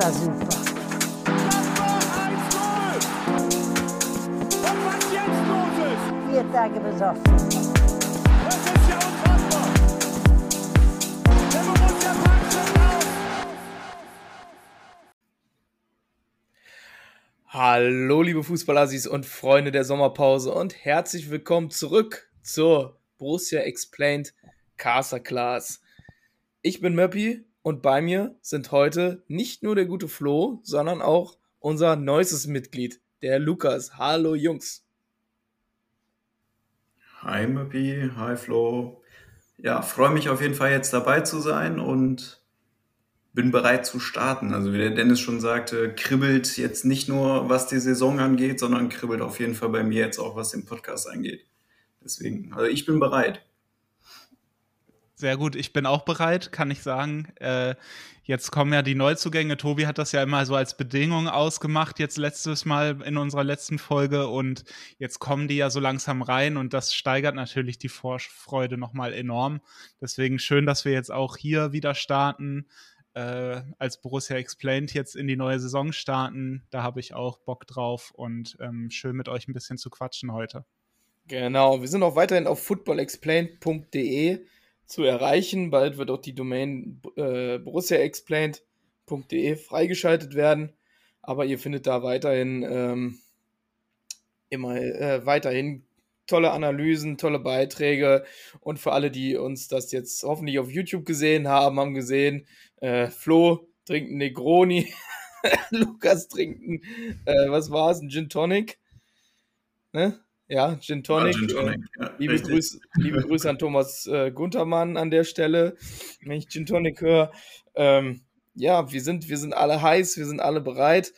war super. Vier Tage besoffen. Das ist ja unfassbar. Der Borussia Park schon. Hallo, liebe Fußballassis und Freunde der Sommerpause und herzlich willkommen zurück zur Borussia Explained Casa Class. Ich bin Möppi und bei mir sind heute nicht nur der gute Flo, sondern auch unser neuestes Mitglied, der Lukas. Hallo, Jungs. Hi Möppi, hi Flo. Ja, freue mich auf jeden Fall jetzt dabei zu sein und bin bereit zu starten. Also wie der Dennis schon sagte, kribbelt jetzt nicht nur, was die Saison angeht, sondern kribbelt auf jeden Fall bei mir jetzt auch, was den Podcast angeht. Deswegen, also ich bin bereit. Sehr gut, ich bin auch bereit, kann ich sagen. Äh, jetzt kommen ja die Neuzugänge. Tobi hat das ja immer so als Bedingung ausgemacht, jetzt letztes Mal in unserer letzten Folge. Und jetzt kommen die ja so langsam rein und das steigert natürlich die Vorfreude nochmal enorm. Deswegen schön, dass wir jetzt auch hier wieder starten. Äh, als Borussia Explained jetzt in die neue Saison starten. Da habe ich auch Bock drauf und ähm, schön mit euch ein bisschen zu quatschen heute. Genau, wir sind auch weiterhin auf footballexplained.de zu erreichen. Bald wird auch die Domain äh, borussiaexplained.de freigeschaltet werden. Aber ihr findet da weiterhin ähm, immer äh, weiterhin tolle Analysen, tolle Beiträge. Und für alle, die uns das jetzt hoffentlich auf YouTube gesehen haben, haben gesehen, äh, Flo trinkt einen Negroni, Lukas trinkt einen, äh, was war es, ein Gin Tonic. Ne? Ja, Gin Tonic. Ja, Gin Tonic. Ja, liebe. Grüße, liebe Grüße an Thomas äh, Guntermann an der Stelle, wenn ich Gin Tonic höre. Ähm, ja, wir sind, wir sind alle heiß, wir sind alle bereit.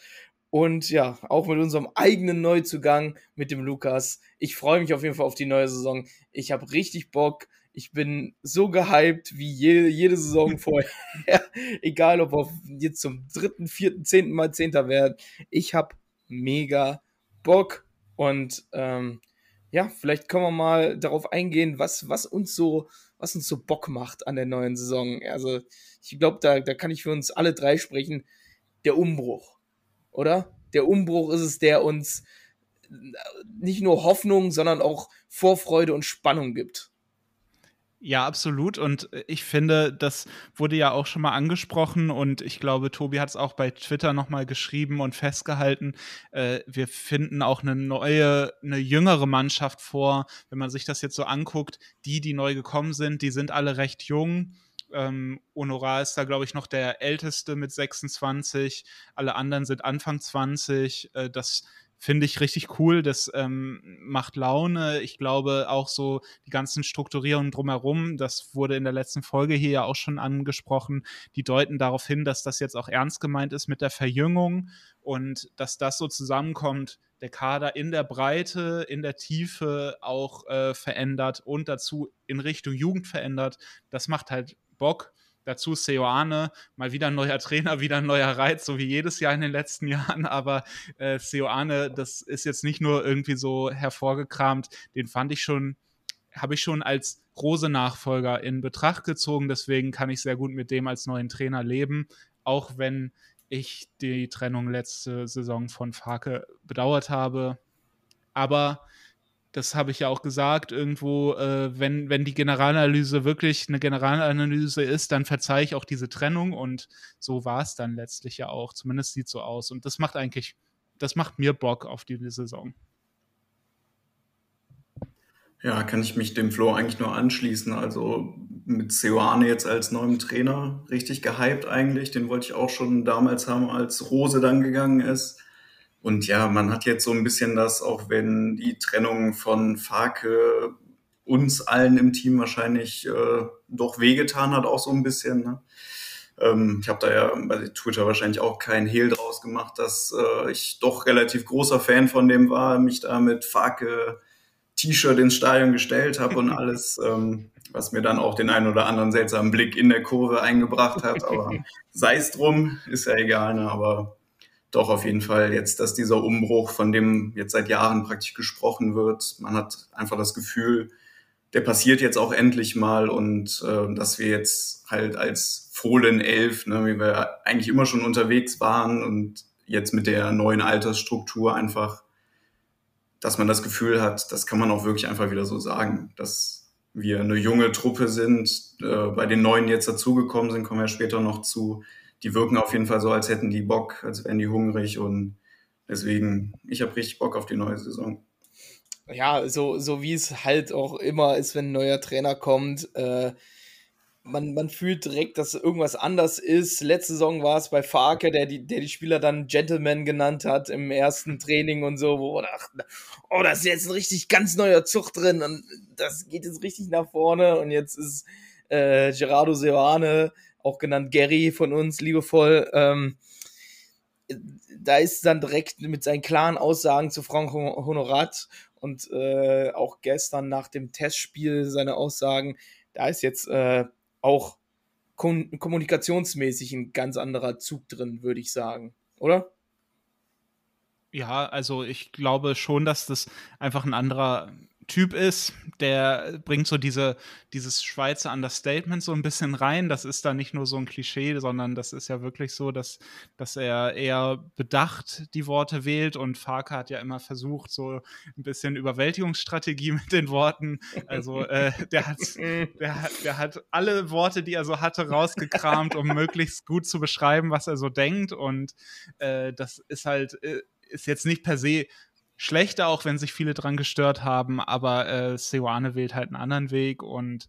Und ja, auch mit unserem eigenen Neuzugang, mit dem Lukas. Ich freue mich auf jeden Fall auf die neue Saison. Ich habe richtig Bock. Ich bin so gehypt wie jede, jede Saison vorher. Egal, ob wir jetzt zum dritten, vierten, zehnten Mal Zehnter werden. Ich habe mega Bock. Und ähm, ja, vielleicht können wir mal darauf eingehen, was, was uns so, was uns so Bock macht an der neuen Saison. Also, ich glaube, da, da kann ich für uns alle drei sprechen. Der Umbruch, oder? Der Umbruch ist es, der uns nicht nur Hoffnung, sondern auch Vorfreude und Spannung gibt. Ja, absolut. Und ich finde, das wurde ja auch schon mal angesprochen und ich glaube, Tobi hat es auch bei Twitter nochmal geschrieben und festgehalten. Äh, wir finden auch eine neue, eine jüngere Mannschaft vor. Wenn man sich das jetzt so anguckt, die, die neu gekommen sind, die sind alle recht jung. Ähm, Honorar ist da, glaube ich, noch der älteste mit 26. Alle anderen sind Anfang 20. Äh, das finde ich richtig cool. Das ähm, macht Laune. Ich glaube auch so die ganzen Strukturierungen drumherum, das wurde in der letzten Folge hier ja auch schon angesprochen, die deuten darauf hin, dass das jetzt auch ernst gemeint ist mit der Verjüngung und dass das so zusammenkommt, der Kader in der Breite, in der Tiefe auch äh, verändert und dazu in Richtung Jugend verändert. Das macht halt Bock. Dazu Seoane, mal wieder ein neuer Trainer, wieder ein neuer Reiz, so wie jedes Jahr in den letzten Jahren. Aber äh, Seoane, das ist jetzt nicht nur irgendwie so hervorgekramt, den fand ich schon, habe ich schon als Rose-Nachfolger in Betracht gezogen. Deswegen kann ich sehr gut mit dem als neuen Trainer leben, auch wenn ich die Trennung letzte Saison von Farke bedauert habe. Aber das habe ich ja auch gesagt, irgendwo, äh, wenn, wenn die Generalanalyse wirklich eine Generalanalyse ist, dann verzeihe ich auch diese Trennung und so war es dann letztlich ja auch. Zumindest sieht so aus. Und das macht eigentlich, das macht mir Bock auf die Saison. Ja, kann ich mich dem Flo eigentlich nur anschließen. Also mit Seoane jetzt als neuem Trainer richtig gehypt eigentlich. Den wollte ich auch schon damals haben, als Rose dann gegangen ist. Und ja, man hat jetzt so ein bisschen das, auch wenn die Trennung von Farke uns allen im Team wahrscheinlich äh, doch wehgetan hat, auch so ein bisschen. Ne? Ähm, ich habe da ja bei Twitter wahrscheinlich auch keinen Hehl draus gemacht, dass äh, ich doch relativ großer Fan von dem war, mich da mit Farke T-Shirt ins Stadion gestellt habe und alles, ähm, was mir dann auch den einen oder anderen seltsamen Blick in der Kurve eingebracht hat. Aber sei es drum, ist ja egal. Ne? Aber doch auf jeden Fall jetzt, dass dieser Umbruch, von dem jetzt seit Jahren praktisch gesprochen wird, man hat einfach das Gefühl, der passiert jetzt auch endlich mal und äh, dass wir jetzt halt als Fohlen 11, ne, wie wir eigentlich immer schon unterwegs waren und jetzt mit der neuen Altersstruktur einfach, dass man das Gefühl hat, das kann man auch wirklich einfach wieder so sagen, dass wir eine junge Truppe sind, äh, bei den Neuen jetzt dazugekommen sind, kommen wir später noch zu. Die wirken auf jeden Fall so, als hätten die Bock, als wären die hungrig und deswegen, ich habe richtig Bock auf die neue Saison. Ja, so, so wie es halt auch immer ist, wenn ein neuer Trainer kommt. Äh, man, man fühlt direkt, dass irgendwas anders ist. Letzte Saison war es bei Farke, der die, der die Spieler dann Gentleman genannt hat im ersten Training und so, wo wir dachten, oh, da ist jetzt ein richtig ganz neuer Zug drin und das geht jetzt richtig nach vorne. Und jetzt ist äh, Gerardo Seoane, auch genannt Gary von uns, liebevoll, ähm, da ist dann direkt mit seinen klaren Aussagen zu Frank Honorat und äh, auch gestern nach dem Testspiel seine Aussagen, da ist jetzt äh, auch kommunikationsmäßig ein ganz anderer Zug drin, würde ich sagen, oder? Ja, also ich glaube schon, dass das einfach ein anderer Typ ist, der bringt so diese, dieses Schweizer Understatement so ein bisschen rein. Das ist da nicht nur so ein Klischee, sondern das ist ja wirklich so, dass, dass er eher bedacht die Worte wählt und Farke hat ja immer versucht, so ein bisschen Überwältigungsstrategie mit den Worten. Also äh, der, hat, der, hat, der hat alle Worte, die er so hatte, rausgekramt, um möglichst gut zu beschreiben, was er so denkt. Und äh, das ist halt, äh, ist jetzt nicht per se schlechter, auch wenn sich viele dran gestört haben, aber äh, Seoane wählt halt einen anderen Weg und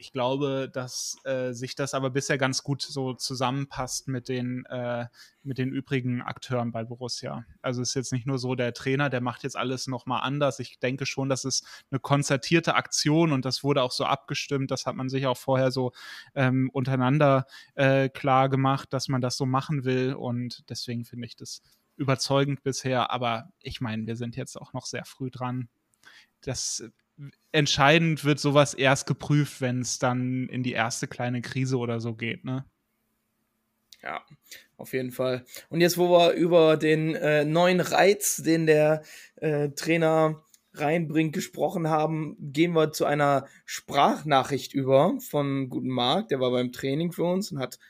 ich glaube, dass äh, sich das aber bisher ganz gut so zusammenpasst mit den, äh, mit den übrigen Akteuren bei Borussia. Also es ist jetzt nicht nur so, der Trainer, der macht jetzt alles nochmal anders. Ich denke schon, das ist eine konzertierte Aktion und das wurde auch so abgestimmt. Das hat man sich auch vorher so ähm, untereinander äh, klar gemacht, dass man das so machen will. Und deswegen finde ich das überzeugend bisher, aber ich meine, wir sind jetzt auch noch sehr früh dran. Das entscheidend wird sowas erst geprüft, wenn es dann in die erste kleine Krise oder so geht, ne? Ja, auf jeden Fall. Und jetzt, wo wir über den äh, neuen Reiz, den der äh, Trainer reinbringt, gesprochen haben, gehen wir zu einer Sprachnachricht über von Guten Marc. Der war beim Training für uns und hat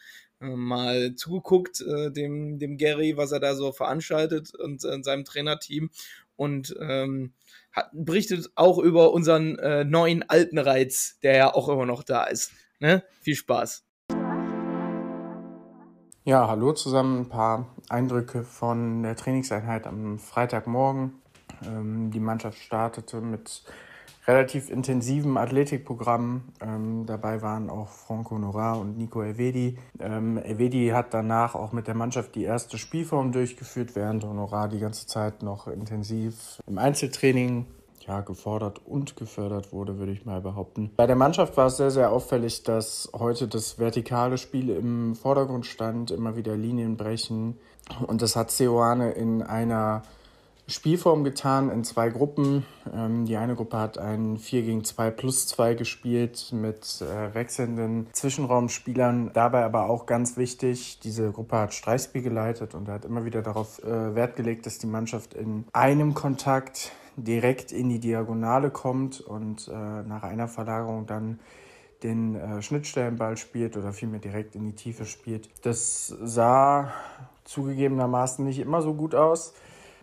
mal zugeguckt, äh, dem, dem Gary, was er da so veranstaltet und äh, seinem Trainerteam und ähm, hat, berichtet auch über unseren äh, neuen alten Reiz, der ja auch immer noch da ist. Ne? Viel Spaß. Ja, hallo zusammen. Ein paar Eindrücke von der Trainingseinheit am Freitagmorgen. Ähm, die Mannschaft startete mit relativ intensiven Athletikprogramm. Ähm, dabei waren auch Franco Nora und Nico Elvedi. Ähm, Elvedi hat danach auch mit der Mannschaft die erste Spielform durchgeführt, während Honorar die ganze Zeit noch intensiv im Einzeltraining ja, gefordert und gefördert wurde, würde ich mal behaupten. Bei der Mannschaft war es sehr, sehr auffällig, dass heute das vertikale Spiel im Vordergrund stand, immer wieder Linien brechen. Und das hat Seoane in einer Spielform getan in zwei Gruppen. Ähm, die eine Gruppe hat ein 4 gegen 2 plus 2 gespielt mit äh, wechselnden Zwischenraumspielern. Dabei aber auch ganz wichtig, diese Gruppe hat Streichspiel geleitet und hat immer wieder darauf äh, Wert gelegt, dass die Mannschaft in einem Kontakt direkt in die Diagonale kommt und äh, nach einer Verlagerung dann den äh, Schnittstellenball spielt oder vielmehr direkt in die Tiefe spielt. Das sah zugegebenermaßen nicht immer so gut aus.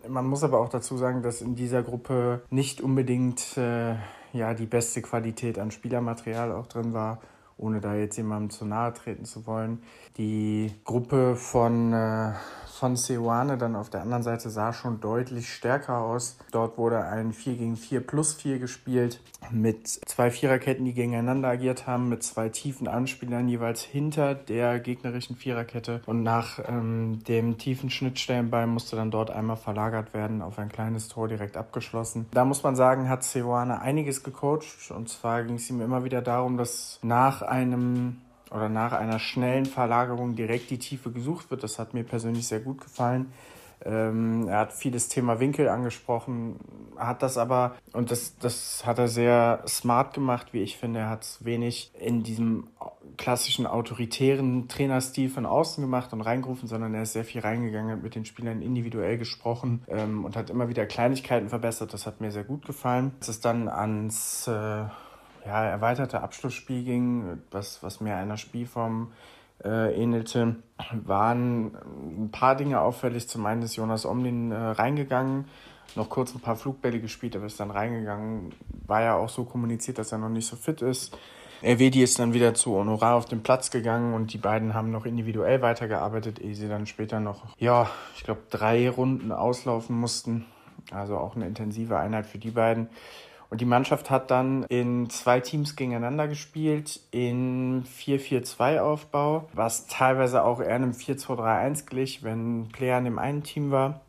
Man muss aber auch dazu sagen, dass in dieser Gruppe nicht unbedingt äh, ja, die beste Qualität an Spielermaterial auch drin war, ohne da jetzt jemandem zu nahe treten zu wollen. Die Gruppe von äh, von Seoane dann auf der anderen Seite sah schon deutlich stärker aus. Dort wurde ein 4 gegen 4 plus 4 gespielt mit zwei Viererketten, die gegeneinander agiert haben, mit zwei tiefen Anspielern jeweils hinter der gegnerischen Viererkette. Und nach ähm, dem tiefen Schnittstellenball musste dann dort einmal verlagert werden auf ein kleines Tor direkt abgeschlossen. Da muss man sagen, hat Seoane einiges gecoacht. Und zwar ging es ihm immer wieder darum, dass nach einem oder nach einer schnellen Verlagerung direkt die Tiefe gesucht wird. Das hat mir persönlich sehr gut gefallen. Ähm, er hat vieles Thema Winkel angesprochen, hat das aber, und das, das hat er sehr smart gemacht, wie ich finde. Er hat es wenig in diesem klassischen autoritären Trainerstil von außen gemacht und reingerufen, sondern er ist sehr viel reingegangen, hat mit den Spielern individuell gesprochen ähm, und hat immer wieder Kleinigkeiten verbessert. Das hat mir sehr gut gefallen. Es ist dann ans äh, ja, erweiterte Abschlussspiel ging, was, was mehr einer Spielform äh, ähnelte, waren ein paar Dinge auffällig. Zum einen ist Jonas Omlin äh, reingegangen, noch kurz ein paar Flugbälle gespielt, aber ist dann reingegangen. War ja auch so kommuniziert, dass er noch nicht so fit ist. Elvedi ist dann wieder zu Honorar auf den Platz gegangen und die beiden haben noch individuell weitergearbeitet, ehe sie dann später noch, ja, ich glaube, drei Runden auslaufen mussten. Also auch eine intensive Einheit für die beiden. Und die Mannschaft hat dann in zwei Teams gegeneinander gespielt, in 4-4-2-Aufbau, was teilweise auch eher einem 4-2-3-1 glich, wenn Player in dem einen Team war.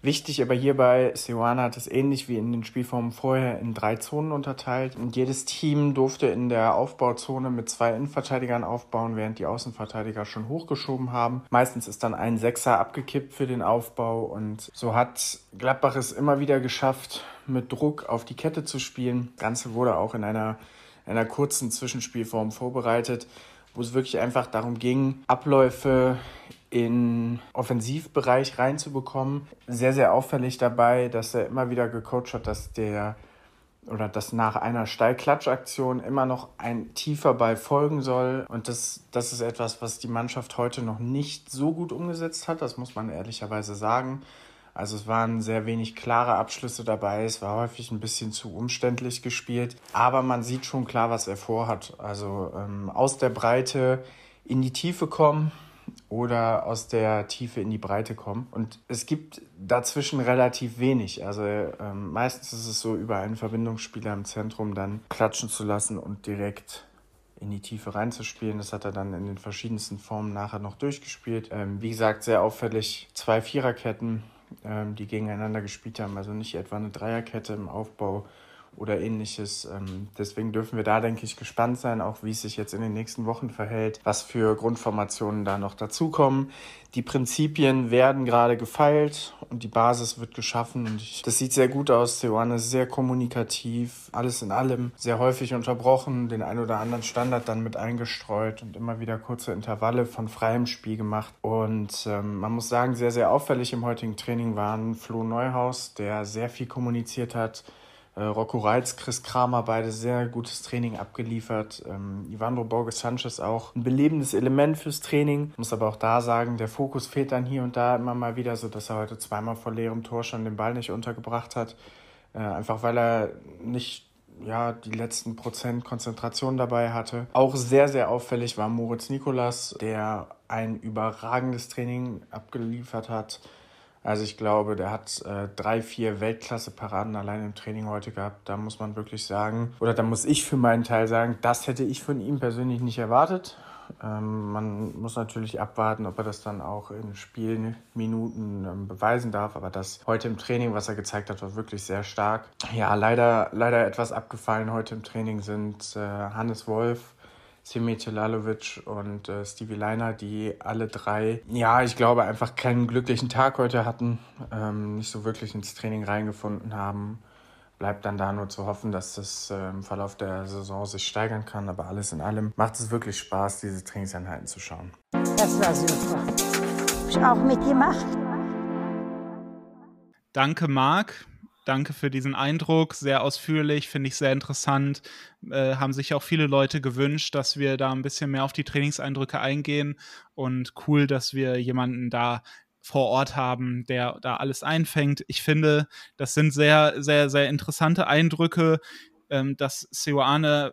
Wichtig aber hierbei, Seoane hat es ähnlich wie in den Spielformen vorher in drei Zonen unterteilt. Und jedes Team durfte in der Aufbauzone mit zwei Innenverteidigern aufbauen, während die Außenverteidiger schon hochgeschoben haben. Meistens ist dann ein Sechser abgekippt für den Aufbau und so hat Gladbach es immer wieder geschafft, mit Druck auf die Kette zu spielen. Das Ganze wurde auch in einer, einer kurzen Zwischenspielform vorbereitet wo es wirklich einfach darum ging, Abläufe in Offensivbereich reinzubekommen. Sehr, sehr auffällig dabei, dass er immer wieder gecoacht hat, dass der oder dass nach einer Steilklatschaktion immer noch ein tiefer Ball folgen soll. Und das, das ist etwas, was die Mannschaft heute noch nicht so gut umgesetzt hat, das muss man ehrlicherweise sagen. Also es waren sehr wenig klare Abschlüsse dabei, es war häufig ein bisschen zu umständlich gespielt, aber man sieht schon klar, was er vorhat. Also ähm, aus der Breite in die Tiefe kommen, oder aus der Tiefe in die Breite kommen. Und es gibt dazwischen relativ wenig. Also ähm, meistens ist es so, über einen Verbindungsspieler im Zentrum dann klatschen zu lassen und direkt in die Tiefe reinzuspielen. Das hat er dann in den verschiedensten Formen nachher noch durchgespielt. Ähm, wie gesagt, sehr auffällig zwei Viererketten, die gegeneinander gespielt haben. Also nicht etwa eine Dreierkette im Aufbau oder ähnliches. Ähm, deswegen dürfen wir da, denke ich, gespannt sein, auch wie es sich jetzt in den nächsten Wochen verhält, was für Grundformationen da noch dazukommen. Die Prinzipien werden gerade gefeilt und die Basis wird geschaffen. Und ich, das sieht sehr gut aus. Seoane ist sehr kommunikativ, alles in allem, sehr häufig unterbrochen, den ein oder anderen Standard dann mit eingestreut und immer wieder kurze Intervalle von freiem Spiel gemacht. Und ähm, man muss sagen, sehr, sehr auffällig im heutigen Training waren Flo Neuhaus, der sehr viel kommuniziert hat, Rocco Reitz, Chris Kramer, beide sehr gutes Training abgeliefert. Ähm, Ivandro Borges Sanchez auch ein belebendes Element fürs Training. Muss aber auch da sagen, der Fokus fehlt dann hier und da immer mal wieder, so dass er heute zweimal vor leerem Tor schon den Ball nicht untergebracht hat. Äh, einfach weil er nicht ja, die letzten Prozent Konzentration dabei hatte. Auch sehr, sehr auffällig war Moritz Nikolas, der ein überragendes Training abgeliefert hat also ich glaube, der hat äh, drei, vier Weltklasse-Paraden allein im Training heute gehabt. Da muss man wirklich sagen, oder da muss ich für meinen Teil sagen, das hätte ich von ihm persönlich nicht erwartet. Ähm, man muss natürlich abwarten, ob er das dann auch in Spielminuten ähm, beweisen darf. Aber das heute im Training, was er gezeigt hat, war wirklich sehr stark. Ja, leider, leider etwas abgefallen heute im Training sind äh, Hannes Wolf, Simi Celalovic und äh, Stevie Leiner, die alle drei, ja, ich glaube, einfach keinen glücklichen Tag heute hatten, ähm, nicht so wirklich ins Training reingefunden haben. Bleibt dann da nur zu hoffen, dass das äh, im Verlauf der Saison sich steigern kann. Aber alles in allem macht es wirklich Spaß, diese Trainingseinheiten zu schauen. Das war super. Hab ich auch mitgemacht. Danke, Marc. Danke für diesen Eindruck, sehr ausführlich, finde ich sehr interessant. Äh, haben sich auch viele Leute gewünscht, dass wir da ein bisschen mehr auf die Trainingseindrücke eingehen und cool, dass wir jemanden da vor Ort haben, der da alles einfängt. Ich finde, das sind sehr, sehr, sehr interessante Eindrücke, ähm, dass Seoane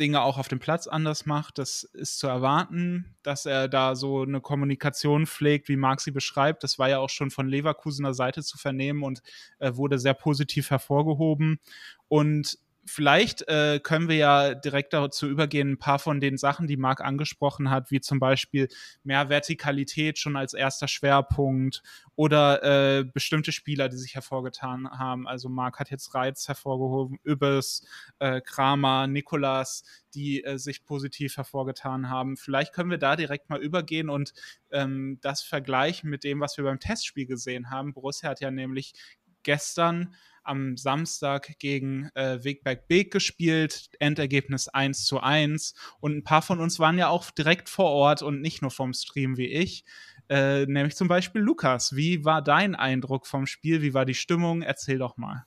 Dinge auch auf dem Platz anders macht. Das ist zu erwarten, dass er da so eine Kommunikation pflegt, wie Marc sie beschreibt. Das war ja auch schon von Leverkusener Seite zu vernehmen und äh, wurde sehr positiv hervorgehoben. Und vielleicht äh, können wir ja direkt dazu übergehen, ein paar von den Sachen, die Marc angesprochen hat, wie zum Beispiel mehr Vertikalität schon als erster Schwerpunkt oder äh, bestimmte Spieler, die sich hervorgetan haben. Also Marc hat jetzt Reiz hervorgehoben, Übes, äh, Kramer, Nikolas, die äh, sich positiv hervorgetan haben. Vielleicht können wir da direkt mal übergehen und ähm, das vergleichen mit dem, was wir beim Testspiel gesehen haben. Borussia hat ja nämlich gestern am Samstag gegen äh, Wegberg Beek gespielt, Endergebnis 1 zu 1. Und ein paar von uns waren ja auch direkt vor Ort und nicht nur vom Stream wie ich. Äh, nämlich zum Beispiel Lukas. Wie war dein Eindruck vom Spiel? Wie war die Stimmung? Erzähl doch mal.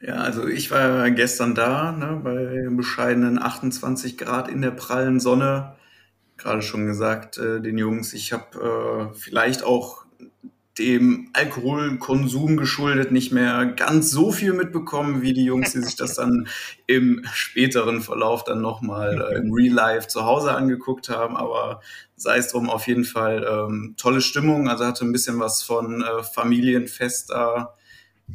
Ja, also ich war gestern da, ne, bei bescheidenen 28 Grad in der prallen Sonne gerade schon gesagt, äh, den Jungs. Ich habe äh, vielleicht auch dem Alkoholkonsum geschuldet nicht mehr ganz so viel mitbekommen wie die Jungs, die sich das dann im späteren Verlauf dann nochmal äh, im Real Life zu Hause angeguckt haben. Aber sei es drum, auf jeden Fall ähm, tolle Stimmung. Also hatte ein bisschen was von äh, Familienfest da.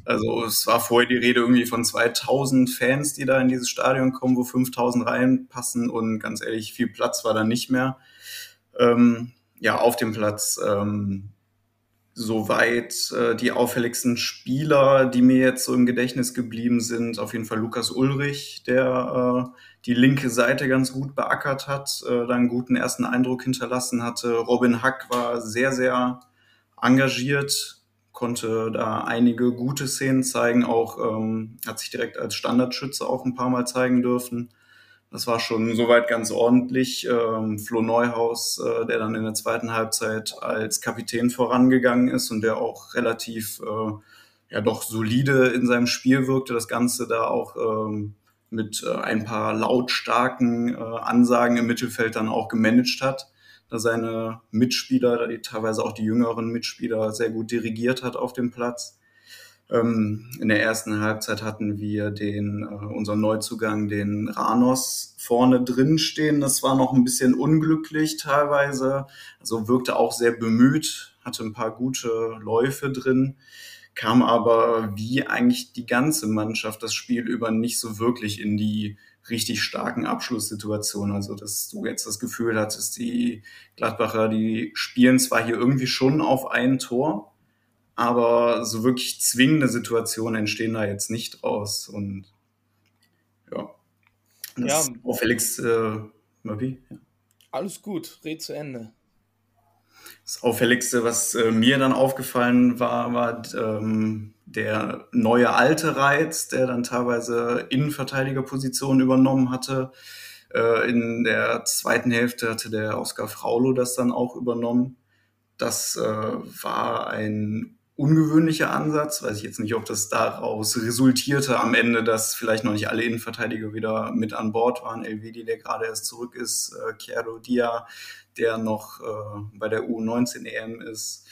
Also es war vorher die Rede irgendwie von 2000 Fans, die da in dieses Stadion kommen, wo 5000 reinpassen und ganz ehrlich, viel Platz war da nicht mehr. Ähm, ja, auf dem Platz ähm, soweit äh, die auffälligsten Spieler, die mir jetzt so im Gedächtnis geblieben sind, auf jeden Fall Lukas Ulrich, der äh, die linke Seite ganz gut beackert hat, äh, dann einen guten ersten Eindruck hinterlassen hatte. Robin Hack war sehr, sehr engagiert, konnte da einige gute Szenen zeigen, auch ähm, hat sich direkt als Standardschütze auch ein paar Mal zeigen dürfen. Das war schon soweit ganz ordentlich. Ähm, Flo Neuhaus, äh, der dann in der zweiten Halbzeit als Kapitän vorangegangen ist und der auch relativ äh, ja doch solide in seinem Spiel wirkte, das Ganze da auch ähm, mit äh, ein paar lautstarken äh, Ansagen im Mittelfeld dann auch gemanagt hat, da seine Mitspieler, die teilweise auch die jüngeren Mitspieler sehr gut dirigiert hat auf dem Platz. Ähm, in der ersten Halbzeit hatten wir den, äh, unseren Neuzugang, den Ranos, vorne drin stehen. Das war noch ein bisschen unglücklich teilweise. Also wirkte auch sehr bemüht, hatte ein paar gute Läufe drin, kam aber wie eigentlich die ganze Mannschaft das Spiel über nicht so wirklich in die richtig starken Abschlusssituationen. Also, dass du jetzt das Gefühl hattest, die Gladbacher, die spielen zwar hier irgendwie schon auf ein Tor, aber so wirklich zwingende Situationen entstehen da jetzt nicht draus. Und ja, das Ja. auffälligste, Mabi? Ja. Alles gut, red zu Ende. Das Auffälligste, was äh, mir dann aufgefallen war, war ähm, der neue alte Reiz, der dann teilweise Innenverteidigerpositionen übernommen hatte. Äh, in der zweiten Hälfte hatte der Oskar Fraulo das dann auch übernommen. Das äh, war ein ungewöhnlicher Ansatz. Weiß ich jetzt nicht, ob das daraus resultierte am Ende, dass vielleicht noch nicht alle Innenverteidiger wieder mit an Bord waren. Elvedi, der gerade erst zurück ist, äh, Chiaro Dia, der noch äh, bei der U19 EM ist.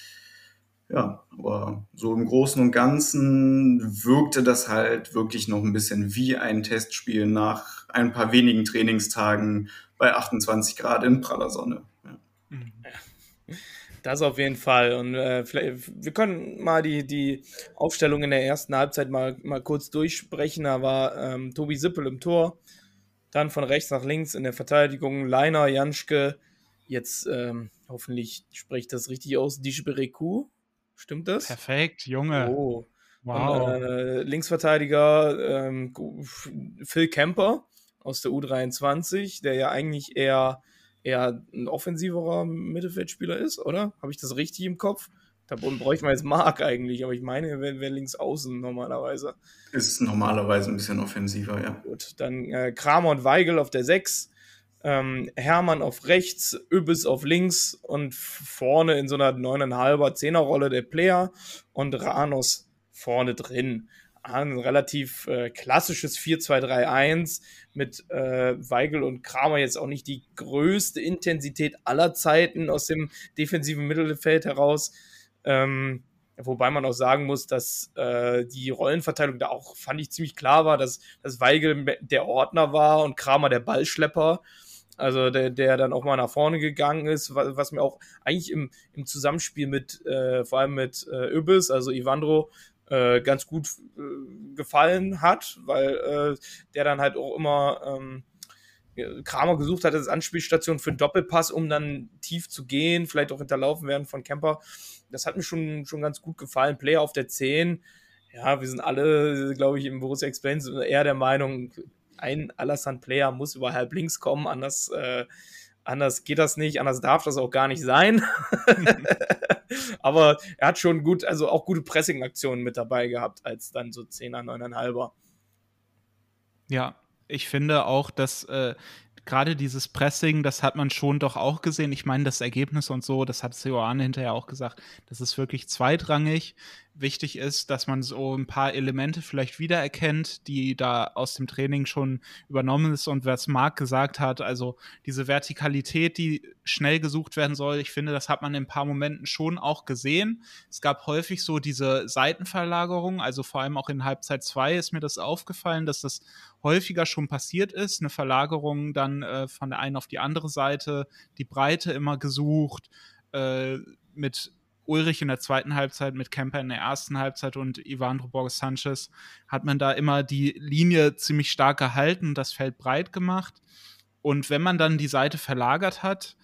Ja, aber so im Großen und Ganzen wirkte das halt wirklich noch ein bisschen wie ein Testspiel nach ein paar wenigen Trainingstagen bei 28 Grad in praller Sonne. Ja. Das auf jeden Fall. Und äh, wir können mal die, die Aufstellung in der ersten Halbzeit mal, mal kurz durchsprechen. Da war ähm, Tobi Sippel im Tor, dann von rechts nach links in der Verteidigung Leiner, Janschke, jetzt ähm, hoffentlich spreche ich das richtig aus, Dishbereku. Stimmt das? Perfekt, Junge. Oh. wow. Und, äh, Linksverteidiger ähm, Phil Kemper aus der U23, der ja eigentlich eher, eher ein offensiverer Mittelfeldspieler ist, oder? Habe ich das richtig im Kopf? Da bräuchte man jetzt Mark eigentlich, aber ich meine, er wäre wär links außen normalerweise. Ist normalerweise ein bisschen offensiver, ja. Gut, dann äh, Kramer und Weigel auf der 6, ähm, Hermann auf rechts, Übis auf links und vorne in so einer 9,5er 10er Rolle der Player und Ranos vorne drin. Ein relativ äh, klassisches 4-2-3-1 mit äh, Weigel und Kramer jetzt auch nicht die größte Intensität aller Zeiten aus dem defensiven Mittelfeld heraus. Ähm, wobei man auch sagen muss, dass äh, die Rollenverteilung da auch, fand ich, ziemlich klar war, dass, dass Weigel der Ordner war und Kramer der Ballschlepper. Also der, der dann auch mal nach vorne gegangen ist, was, was mir auch eigentlich im, im Zusammenspiel mit, äh, vor allem mit äh, Übis, also Ivandro, äh, ganz gut äh, gefallen hat, weil äh, der dann halt auch immer ähm, Kramer gesucht hat als Anspielstation für einen Doppelpass, um dann tief zu gehen, vielleicht auch hinterlaufen werden von Kemper. Das hat mir schon, schon ganz gut gefallen. Player auf der 10. Ja, wir sind alle, glaube ich, im Borussia Explains eher der Meinung, ein Alassane Player muss über halb links kommen, anders, äh, anders geht das nicht, anders darf das auch gar nicht sein. Aber er hat schon gut, also auch gute Pressing-Aktionen mit dabei gehabt, als dann so 10er, 9,5er. Ja, ich finde auch, dass äh, gerade dieses Pressing, das hat man schon doch auch gesehen. Ich meine, das Ergebnis und so, das hat Seoane hinterher auch gesagt, das ist wirklich zweitrangig. Wichtig ist, dass man so ein paar Elemente vielleicht wiedererkennt, die da aus dem Training schon übernommen ist und was Marc gesagt hat, also diese Vertikalität, die schnell gesucht werden soll, ich finde, das hat man in ein paar Momenten schon auch gesehen. Es gab häufig so diese Seitenverlagerung, also vor allem auch in Halbzeit 2 ist mir das aufgefallen, dass das häufiger schon passiert ist, eine Verlagerung dann äh, von der einen auf die andere Seite, die Breite immer gesucht, äh, mit Ulrich in der zweiten Halbzeit, mit Kemper in der ersten Halbzeit und Ivandro Borges Sanchez hat man da immer die Linie ziemlich stark gehalten, das Feld breit gemacht. Und wenn man dann die Seite verlagert hat,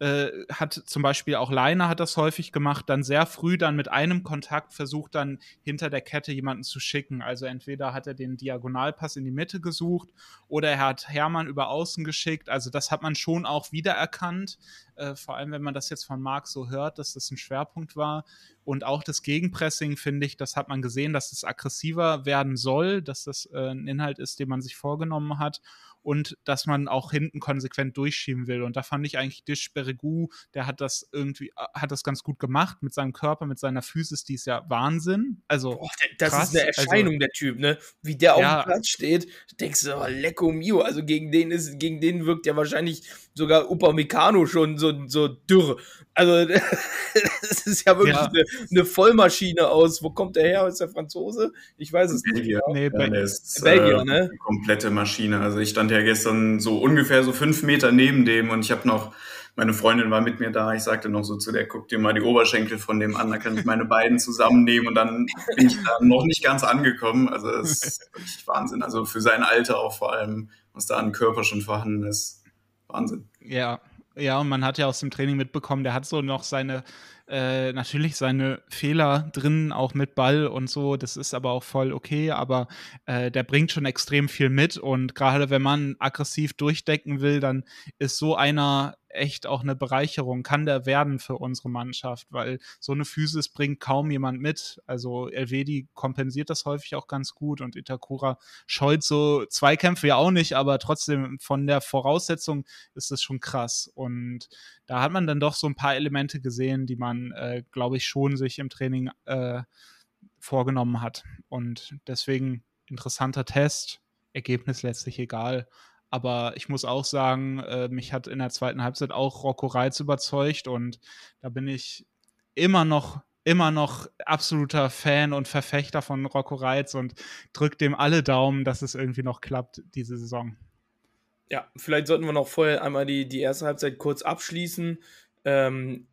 äh, hat zum Beispiel auch Leiner hat das häufig gemacht, dann sehr früh dann mit einem Kontakt versucht, dann hinter der Kette jemanden zu schicken. Also entweder hat er den Diagonalpass in die Mitte gesucht oder er hat Hermann über außen geschickt. Also das hat man schon auch wiedererkannt, äh, vor allem wenn man das jetzt von Marc so hört, dass das ein Schwerpunkt war. Und auch das Gegenpressing, finde ich, das hat man gesehen, dass es aggressiver werden soll, dass das äh, ein Inhalt ist, den man sich vorgenommen hat und dass man auch hinten konsequent durchschieben will. Und da fand ich eigentlich Dish Beregu, der hat das irgendwie, äh, hat das ganz gut gemacht mit seinem Körper, mit seiner Physis, die ist ja Wahnsinn. Also, Boah, das krass. ist eine Also- Erscheinung, der Typ, ne? Wie der auf Ja. dem Platz steht, denkst du, oh, lecco mio. Also gegen den ist, gegen den wirkt ja wahrscheinlich sogar Upamecano schon so, so dürr. Also, das ist ja wirklich Ja. Eine, eine Vollmaschine aus. Wo kommt der her? Ist der Franzose? Ich weiß es nicht. Belgier. Nee, Ja, Be- der ist Belgier, äh, ne? eine komplette Maschine. Also ich stand ja gestern so ungefähr so fünf Meter neben dem und ich habe noch, meine Freundin war mit mir da, ich sagte noch so zu der, guck dir mal die Oberschenkel von dem an, da kann ich meine beiden zusammennehmen und dann bin ich da noch nicht ganz angekommen. Also das ist wirklich Wahnsinn. Also für sein Alter auch vor allem, was da an Körper schon vorhanden ist. Wahnsinn. Ja, ja, und man hat ja aus dem Training mitbekommen, der hat so noch seine, äh, natürlich seine Fehler drin, auch mit Ball und so. Das ist aber auch voll okay, aber äh, der bringt schon extrem viel mit und gerade wenn man aggressiv durchdecken will, dann ist so einer echt auch eine Bereicherung, kann der werden für unsere Mannschaft, weil so eine Physis bringt kaum jemand mit. Also Elvedi kompensiert das häufig auch ganz gut und Itakura scheut so Zweikämpfe ja auch nicht, aber trotzdem von der Voraussetzung ist es schon krass. Und da hat man dann doch so ein paar Elemente gesehen, die man, äh, glaube ich, schon sich im Training äh, vorgenommen hat. Und deswegen interessanter Test, Ergebnis letztlich egal. Aber ich muss auch sagen, äh, mich hat in der zweiten Halbzeit auch Rocco Reitz überzeugt und da bin ich immer noch immer noch absoluter Fan und Verfechter von Rocco Reitz und drückt dem alle Daumen, dass es irgendwie noch klappt diese Saison. Ja, vielleicht sollten wir noch vorher einmal die, die erste Halbzeit kurz abschließen. Ähm,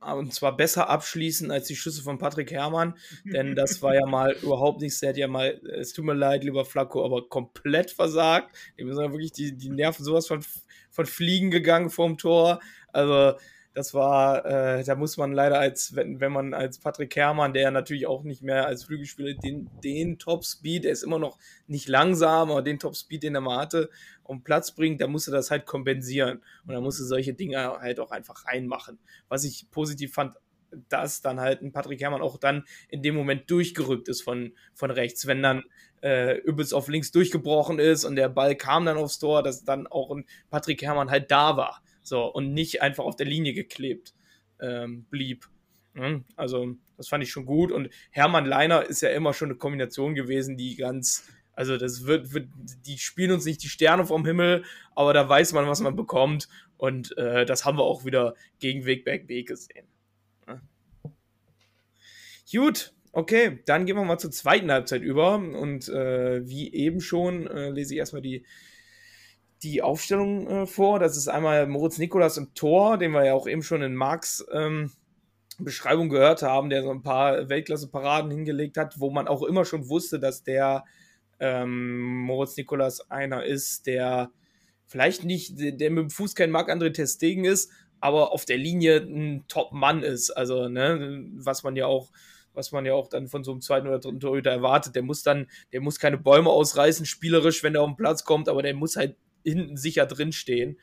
und zwar besser abschließen als die Schüsse von Patrick Herrmann, denn das war ja mal überhaupt nichts. Der hat ja mal, es tut mir leid, lieber Flacco, aber komplett versagt. Dem sind ja wirklich die, die Nerven sowas von, von Fliegen gegangen vorm Tor. Also, das war, äh, da muss man leider als, wenn, wenn man als Patrick Herrmann, der natürlich auch nicht mehr als Flügelspieler den, den Top-Speed, er ist immer noch nicht langsam, aber den Top-Speed, den er mal hatte, um Platz bringt, da musste das halt kompensieren. Und da musste solche Dinge halt auch einfach reinmachen. Was ich positiv fand, dass dann halt ein Patrick Herrmann auch dann in dem Moment durchgerückt ist von, von rechts. Wenn dann äh, übelst auf links durchgebrochen ist und der Ball kam dann aufs Tor, dass dann auch ein Patrick Herrmann halt da war. So, und nicht einfach auf der Linie geklebt ähm, blieb. Mhm, Also, das fand ich schon gut. Und Hermann Leiner ist ja immer schon eine Kombination gewesen, die ganz, also das wird, wird die spielen uns nicht die Sterne vom Himmel, aber da weiß man, was man bekommt. Und äh, das haben wir auch wieder gegen Wegberg B gesehen. Ja. Gut, okay, dann gehen wir mal zur zweiten Halbzeit über. Und äh, wie eben schon, äh, lese ich erstmal die, die Aufstellung äh, vor. Das ist einmal Moritz Nikolas im Tor, den wir ja auch eben schon in Marx ähm, Beschreibung gehört haben, der so ein paar Weltklasse-Paraden hingelegt hat, wo man auch immer schon wusste, dass der ähm, Moritz Nikolas einer ist, der vielleicht nicht, der, mit dem Fuß kein Marc-André Testegen ist, aber auf der Linie ein Top-Mann ist. Also, ne, was man ja auch was man ja auch dann von so einem zweiten oder dritten Torhüter erwartet. Der muss dann, der muss keine Bäume ausreißen, spielerisch, wenn er auf den Platz kommt, aber der muss halt hinten sicher drinstehen.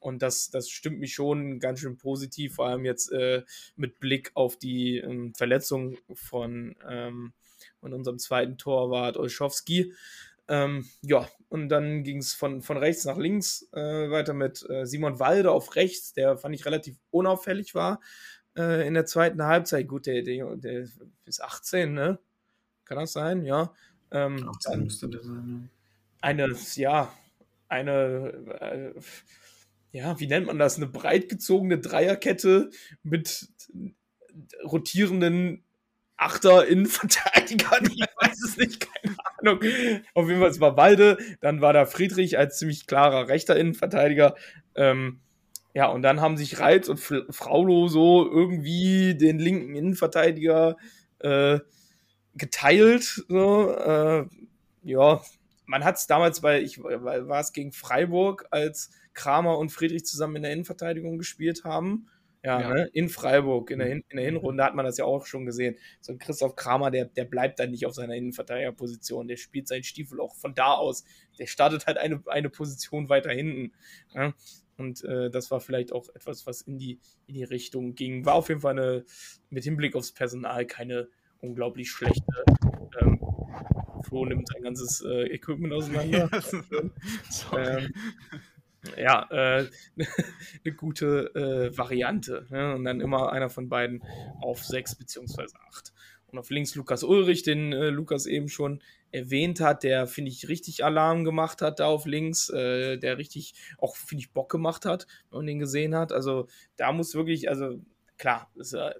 Und das, das stimmt mich schon ganz schön positiv, vor allem jetzt äh, mit Blick auf die ähm, Verletzung von, ähm, von unserem zweiten Torwart Olschowski. Ähm, ja, und dann ging es von, von rechts nach links äh, weiter mit äh, Simon Walde auf rechts, der fand ich relativ unauffällig war. äh, in der zweiten Halbzeit. Gut, der, der, der ist 18, ne? Kann das sein? Ja. Ähm, 18 müsste der sein. eine, ja, eine, äh, ja, wie nennt man das? Eine breit gezogene Dreierkette mit rotierenden Achter Innenverteidigern. Ich weiß es nicht, keine Ahnung. Auf jeden Fall, es war Walde, dann war da Friedrich als ziemlich klarer rechter Innenverteidiger. Ähm, ja, und dann haben sich Reitz und Fraulo so irgendwie den linken Innenverteidiger äh, geteilt. So, äh, ja, man hat es damals bei, ich war es gegen Freiburg, als Kramer und Friedrich zusammen in der Innenverteidigung gespielt haben. Ja, Ja. Ne? in Freiburg, in der, Hin in der Hinrunde hat man das ja auch schon gesehen. So ein Christoph Kramer, der, der bleibt dann nicht auf seiner Innenverteidigerposition. Der spielt seinen Stiefel auch von da aus. Der startet halt eine, eine Position weiter hinten. Ja? Und äh, das war vielleicht auch etwas, was in die, in die Richtung ging. War auf jeden Fall eine, mit Hinblick aufs Personal keine unglaublich schlechte. Ähm, Flo nimmt sein ganzes äh, Equipment auseinander. Ähm, ja, äh, eine gute äh, Variante. Ne? Und dann immer einer von beiden auf sechs beziehungsweise acht. Und auf links Lukas Ulrich, den äh, Lukas eben schon erwähnt hat, der, finde ich, richtig Alarm gemacht hat da auf links, äh, der richtig auch, finde ich, Bock gemacht hat, wenn man den gesehen hat. Also da muss wirklich, also klar, ist ja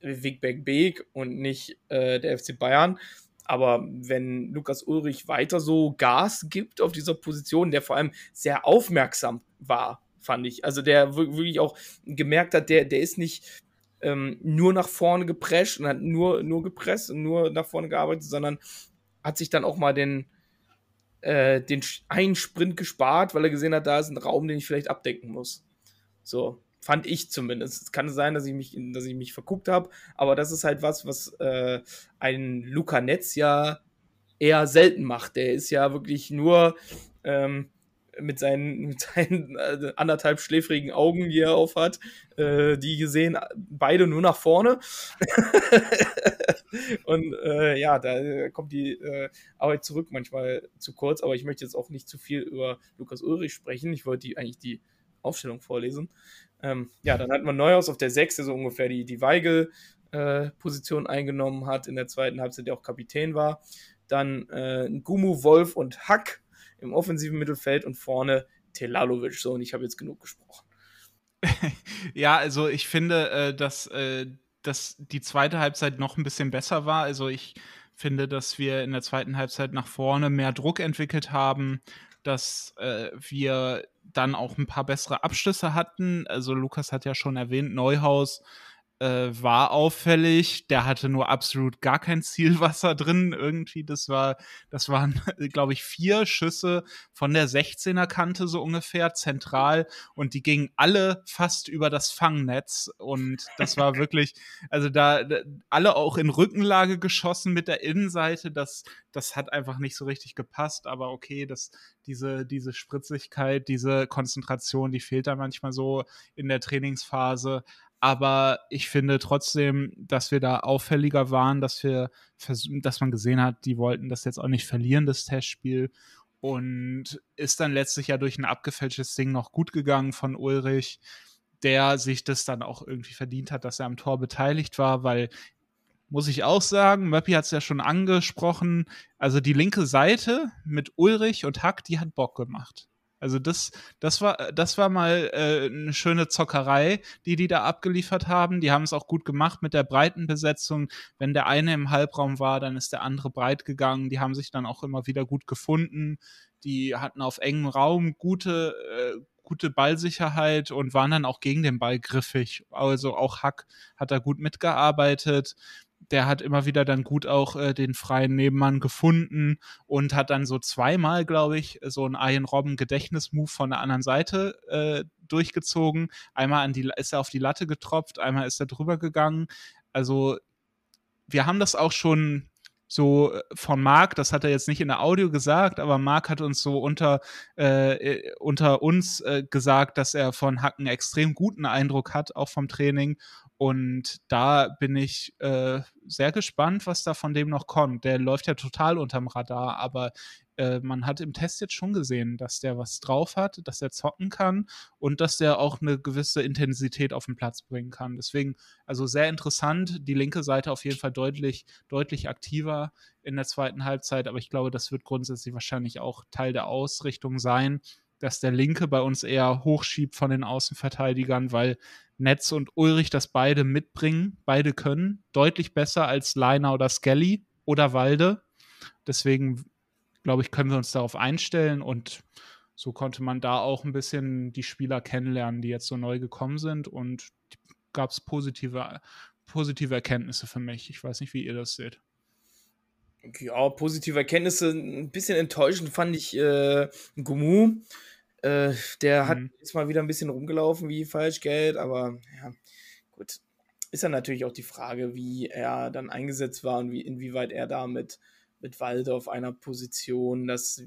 Wigback Beek und nicht äh, der FC Bayern. Aber wenn Lukas Ulrich weiter so Gas gibt auf dieser Position, der vor allem sehr aufmerksam war, fand ich. Also der wir- wirklich auch gemerkt hat, der, der ist nicht ähm, nur nach vorne geprescht und hat nur, nur gepresst und nur nach vorne gearbeitet, sondern hat sich dann auch mal den, äh, den einen Sprint gespart, weil er gesehen hat, da ist ein Raum, den ich vielleicht abdecken muss. So, fand ich zumindest. Es kann sein, dass ich mich, dass ich mich verguckt habe, aber das ist halt was, was äh, ein Luca Netz ja eher selten macht. Der ist ja wirklich nur ähm, mit seinen, mit seinen äh, anderthalb schläfrigen Augen, die er auf hat, äh, die gesehen beide nur nach vorne. Und äh, ja, da kommt die äh, Arbeit zurück manchmal zu kurz, aber ich möchte jetzt auch nicht zu viel über Lukas Ulrich sprechen. Ich wollte die, eigentlich die Aufstellung vorlesen. Ähm, ja, dann hat man Neuhaus auf der 6, der so ungefähr die, die Weigel-Position eingenommen hat, in der zweiten Halbzeit, der auch Kapitän war. Dann äh, Gumu, Wolf und Hack im offensiven Mittelfeld und vorne Telalovic. So, und ich habe jetzt genug gesprochen. Ja, also ich finde, äh, dass, äh, dass die zweite Halbzeit noch ein bisschen besser war. Also ich finde, dass wir in der zweiten Halbzeit nach vorne mehr Druck entwickelt haben, dass äh, wir dann auch ein paar bessere Abschlüsse hatten. Also Lukas hat ja schon erwähnt, Neuhaus äh, war auffällig. Der hatte nur absolut gar kein Zielwasser drin irgendwie. Das war, das waren, glaube ich, vier Schüsse von der 16er Kante so ungefähr zentral und die gingen alle fast über das Fangnetz und das war wirklich, also da, da alle auch in Rückenlage geschossen mit der Innenseite, das, das hat einfach nicht so richtig gepasst, aber okay, das, diese, diese Spritzigkeit, diese Konzentration, die fehlt da manchmal so in der Trainingsphase. Aber ich finde trotzdem, dass wir da auffälliger waren, dass wir, dass man gesehen hat, die wollten das jetzt auch nicht verlieren, das Testspiel. Und ist dann letztlich ja durch ein abgefälschtes Ding noch gut gegangen von Ulrich, der sich das dann auch irgendwie verdient hat, dass er am Tor beteiligt war, weil muss ich auch sagen, Möppi hat es ja schon angesprochen, also die linke Seite mit Ulrich und Hack, die hat Bock gemacht. Also das, das war, das war mal äh, eine schöne Zockerei, die die da abgeliefert haben. Die haben es auch gut gemacht mit der breiten Besetzung. Wenn der eine im Halbraum war, dann ist der andere breit gegangen. Die haben sich dann auch immer wieder gut gefunden. Die hatten auf engem Raum gute, äh, gute Ballsicherheit und waren dann auch gegen den Ball griffig. Also auch Hack hat da gut mitgearbeitet der hat immer wieder dann gut auch äh, den freien Nebenmann gefunden und hat dann so zweimal, glaube ich, so einen Ian Robben Gedächtnismove von der anderen Seite äh, durchgezogen. Einmal an die, ist er auf die Latte getropft, einmal ist er drüber gegangen. Also wir haben das auch schon so äh, von Marc, das hat er jetzt nicht in der Audio gesagt, aber Marc hat uns so unter, äh, unter uns äh, gesagt, dass er von Hacken extrem guten Eindruck hat, auch vom Training. Und da bin ich äh, sehr gespannt, was da von dem noch kommt. Der läuft ja total unterm Radar, aber äh, man hat im Test jetzt schon gesehen, dass der was drauf hat, dass der zocken kann und dass der auch eine gewisse Intensität auf den Platz bringen kann. Deswegen, also sehr interessant. Die linke Seite auf jeden Fall deutlich, deutlich aktiver in der zweiten Halbzeit, aber ich glaube, das wird grundsätzlich wahrscheinlich auch Teil der Ausrichtung sein, dass der Linke bei uns eher hochschiebt von den Außenverteidigern, weil Netz und Ulrich das beide mitbringen, beide können, deutlich besser als Leiner oder Skelly oder Walde. Deswegen glaube ich, können wir uns darauf einstellen und so konnte man da auch ein bisschen die Spieler kennenlernen, die jetzt so neu gekommen sind und gab es positive, positive Erkenntnisse für mich. Ich weiß nicht, wie ihr das seht. Ja, positive Erkenntnisse. Ein bisschen enttäuschend fand ich äh, Gumu. Äh, der mhm. hat jetzt mal wieder ein bisschen rumgelaufen wie Falschgeld, aber ja, gut. Ist ja natürlich auch die Frage, wie er dann eingesetzt war und wie, inwieweit er damit mit Walde auf einer Position, dass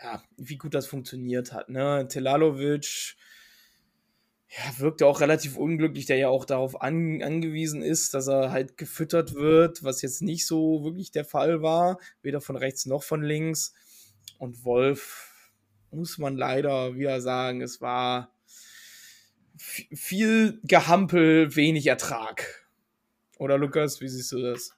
ja, wie gut das funktioniert hat. Ne? Telalovic ja, wirkte auch relativ unglücklich, der ja auch darauf an, angewiesen ist, dass er halt gefüttert wird, was jetzt nicht so wirklich der Fall war, weder von rechts noch von links. Und Wolf muss man leider wieder sagen, es war viel Gehampel, wenig Ertrag. Oder Lukas, wie siehst du das?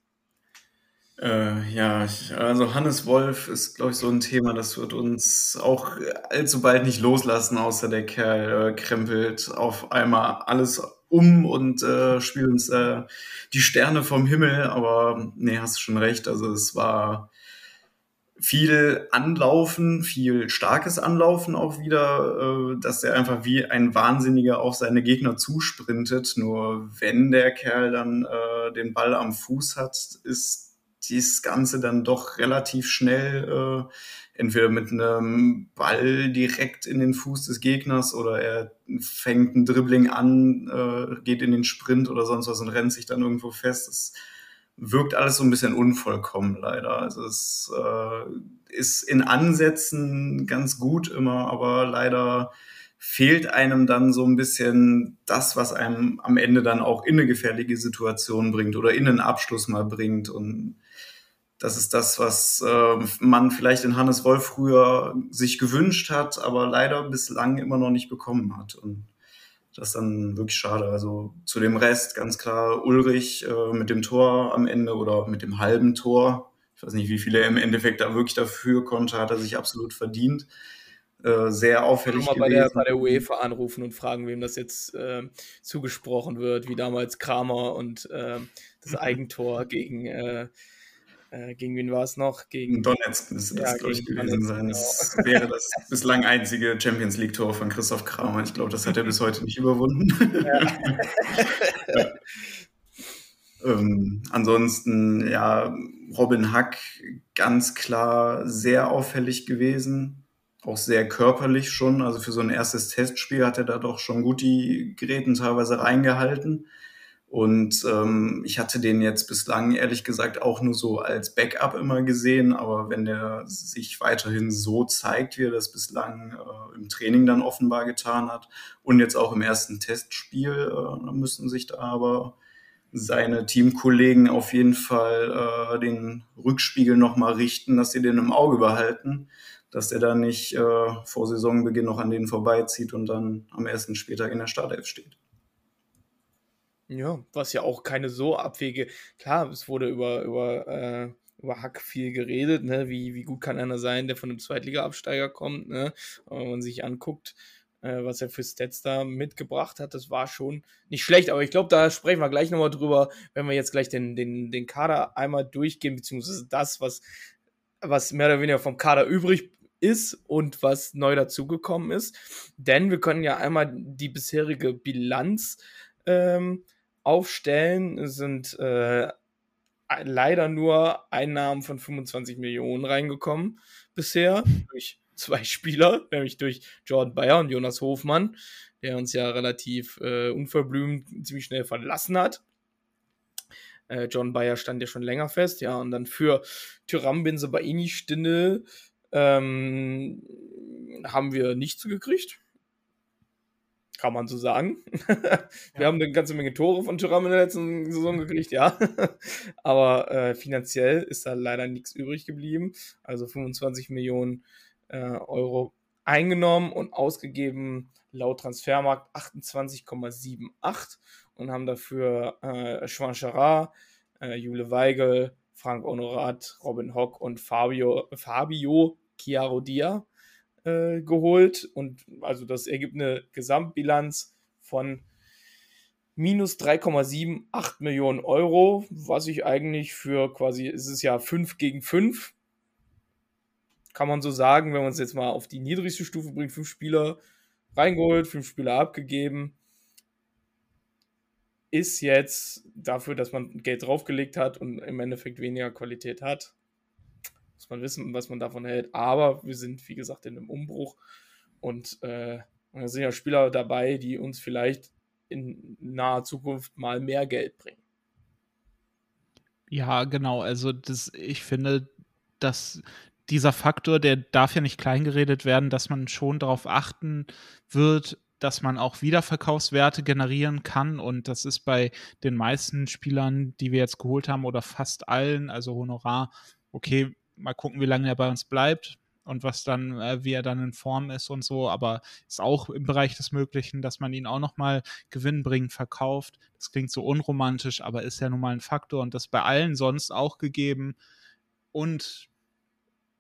Äh, ja, also Hannes Wolf ist, glaube ich, so ein Thema, das wird uns auch allzu bald nicht loslassen, außer der Kerl äh, krempelt auf einmal alles um und äh, spielt uns äh, die Sterne vom Himmel. Aber nee, hast du schon recht. Also es war viel Anlaufen, viel starkes Anlaufen auch wieder, äh, dass er einfach wie ein Wahnsinniger auf seine Gegner zusprintet. Nur wenn der Kerl dann äh, den Ball am Fuß hat, ist dieses Ganze dann doch relativ schnell äh, entweder mit einem Ball direkt in den Fuß des Gegners oder er fängt ein Dribbling an, äh, geht in den Sprint oder sonst was und rennt sich dann irgendwo fest. Das wirkt alles so ein bisschen unvollkommen leider. Also es äh, ist in Ansätzen ganz gut immer, aber leider fehlt einem dann so ein bisschen das, was einem am Ende dann auch in eine gefährliche Situation bringt oder in einen Abschluss mal bringt und das ist das, was äh, man vielleicht in Hannes Wolf früher sich gewünscht hat, aber leider bislang immer noch nicht bekommen hat. Und das ist dann wirklich schade. Also zu dem Rest ganz klar Ulrich äh, mit dem Tor am Ende oder mit dem halben Tor. Ich weiß nicht, wie viele er im Endeffekt da wirklich dafür konnte, hat er sich absolut verdient. Äh, sehr auffällig mal bei der, bei der UEFA anrufen und fragen, wem das jetzt äh, zugesprochen wird, wie damals Kramer und äh, das Eigentor gegen äh, gegen wen war es noch? Gegen Donetsk müsste das, ja, glaube ich, gewesen sein. Das genau. wäre das bislang einzige Champions League-Tor von Christoph Kramer. Ich glaube, das hat er bis heute nicht überwunden. Ja. ja. Ähm, ansonsten, ja, Robin Hack ganz klar sehr auffällig gewesen. Auch sehr körperlich schon. Also für so ein erstes Testspiel hat er da doch schon gut die Geräten teilweise reingehalten. Und ähm, ich hatte den jetzt bislang ehrlich gesagt auch nur so als Backup immer gesehen, aber wenn der sich weiterhin so zeigt, wie er das bislang äh, im Training dann offenbar getan hat und jetzt auch im ersten Testspiel, äh, dann müssen sich da aber seine Teamkollegen auf jeden Fall äh, den Rückspiegel nochmal richten, dass sie den im Auge behalten, dass er da nicht äh, vor Saisonbeginn noch an denen vorbeizieht und dann am ersten Spieltag in der Startelf steht. Ja, was ja auch keine so abwege. Klar, es wurde über, über, äh, über Hack viel geredet, ne? Wie, wie gut kann einer sein, der von einem Zweitliga-Absteiger kommt, ne? wenn man sich anguckt, äh, was er für Stats da mitgebracht hat, das war schon nicht schlecht. Aber ich glaube, da sprechen wir gleich nochmal drüber, wenn wir jetzt gleich den, den, den Kader einmal durchgehen, beziehungsweise das, was, was mehr oder weniger vom Kader übrig ist und was neu dazugekommen ist. Denn wir können ja einmal die bisherige Bilanz ähm, aufstellen, sind äh, leider nur Einnahmen von 25 Millionen reingekommen bisher durch zwei Spieler, nämlich durch Jordan Bayer und Jonas Hofmann, der uns ja relativ äh, unverblümt ziemlich schnell verlassen hat. Äh, John Bayer stand ja schon länger fest, ja, und dann für Tyram Benzebaini Stinde ähm, haben wir nichts gekriegt. Kann man so sagen. Wir haben eine ganze Menge Tore von Thuram in der letzten Saison gekriegt, ja. Aber äh, finanziell ist da leider nichts übrig geblieben. Also 25 Millionen äh, Euro eingenommen und ausgegeben laut Transfermarkt 28,78 und haben dafür äh, Schwan Charat, äh, Jule Weigel, Frank Honorat, Robin Hock und Fabio, Fabio Chiarodia äh, geholt. Und also das ergibt eine Gesamtbilanz von minus 3,78 Millionen Euro, was ich eigentlich für quasi, ist es ja 5 gegen 5. Kann man so sagen, wenn man es jetzt mal auf die niedrigste Stufe bringt, fünf Spieler reingeholt, fünf Spieler abgegeben ist jetzt dafür, dass man Geld draufgelegt hat und im Endeffekt weniger Qualität hat, muss man wissen, was man davon hält. Aber wir sind, wie gesagt, in einem Umbruch und äh, da sind ja Spieler dabei, die uns vielleicht in naher Zukunft mal mehr Geld bringen. Ja, genau. Also das, ich finde, dass dieser Faktor, der darf ja nicht kleingeredet werden, dass man schon darauf achten wird, dass man auch Wiederverkaufswerte generieren kann. Und das ist bei den meisten Spielern, die wir jetzt geholt haben, oder fast allen, also Honorar, okay, mal gucken, wie lange er bei uns bleibt und was dann, äh, wie er dann in Form ist und so, aber ist auch im Bereich des Möglichen, dass man ihn auch nochmal gewinnbringend verkauft. Das klingt so unromantisch, aber ist ja nun mal ein Faktor und das bei allen sonst auch gegeben. Und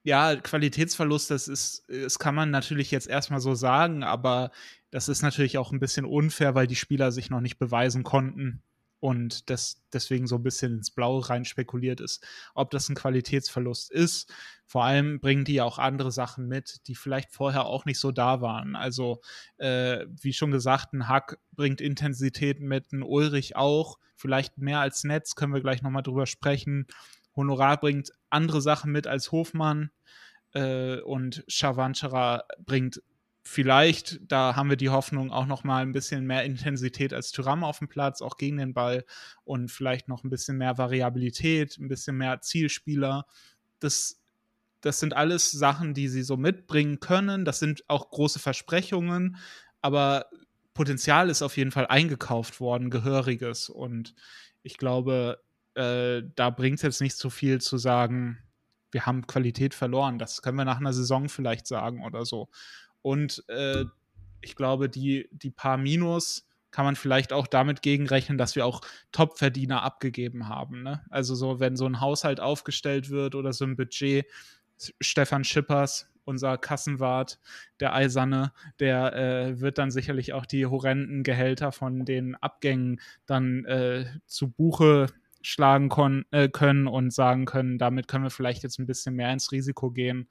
ja, Qualitätsverlust, das ist, das kann man natürlich jetzt erstmal so sagen, aber das ist natürlich auch ein bisschen unfair, weil die Spieler sich noch nicht beweisen konnten und das deswegen so ein bisschen ins Blaue rein spekuliert ist, ob das ein Qualitätsverlust ist. Vor allem bringen die ja auch andere Sachen mit, die vielleicht vorher auch nicht so da waren. Also, äh, wie schon gesagt, ein Hack bringt Intensität mit, ein Ulrich auch, vielleicht mehr als Netz, können wir gleich nochmal drüber sprechen. Honorar bringt andere Sachen mit als Hofmann äh, und Chavanchara bringt vielleicht, da haben wir die Hoffnung, auch noch mal ein bisschen mehr Intensität als Tyram auf dem Platz, auch gegen den Ball und vielleicht noch ein bisschen mehr Variabilität, ein bisschen mehr Zielspieler. Das, das sind alles Sachen, die sie so mitbringen können. Das sind auch große Versprechungen, aber Potenzial ist auf jeden Fall eingekauft worden, gehöriges. Und ich glaube, äh, da bringt es jetzt nicht so viel zu sagen, wir haben Qualität verloren. Das können wir nach einer Saison vielleicht sagen oder so. Und äh, ich glaube, die, die paar Minus kann man vielleicht auch damit gegenrechnen, dass wir auch Topverdiener abgegeben haben. Ne? Also so, wenn so ein Haushalt aufgestellt wird oder so ein Budget, Stefan Schippers, unser Kassenwart, der Eiserne, der äh, wird dann sicherlich auch die horrenden Gehälter von den Abgängen dann äh, zu Buche schlagen äh, können und sagen können, damit können wir vielleicht jetzt ein bisschen mehr ins Risiko gehen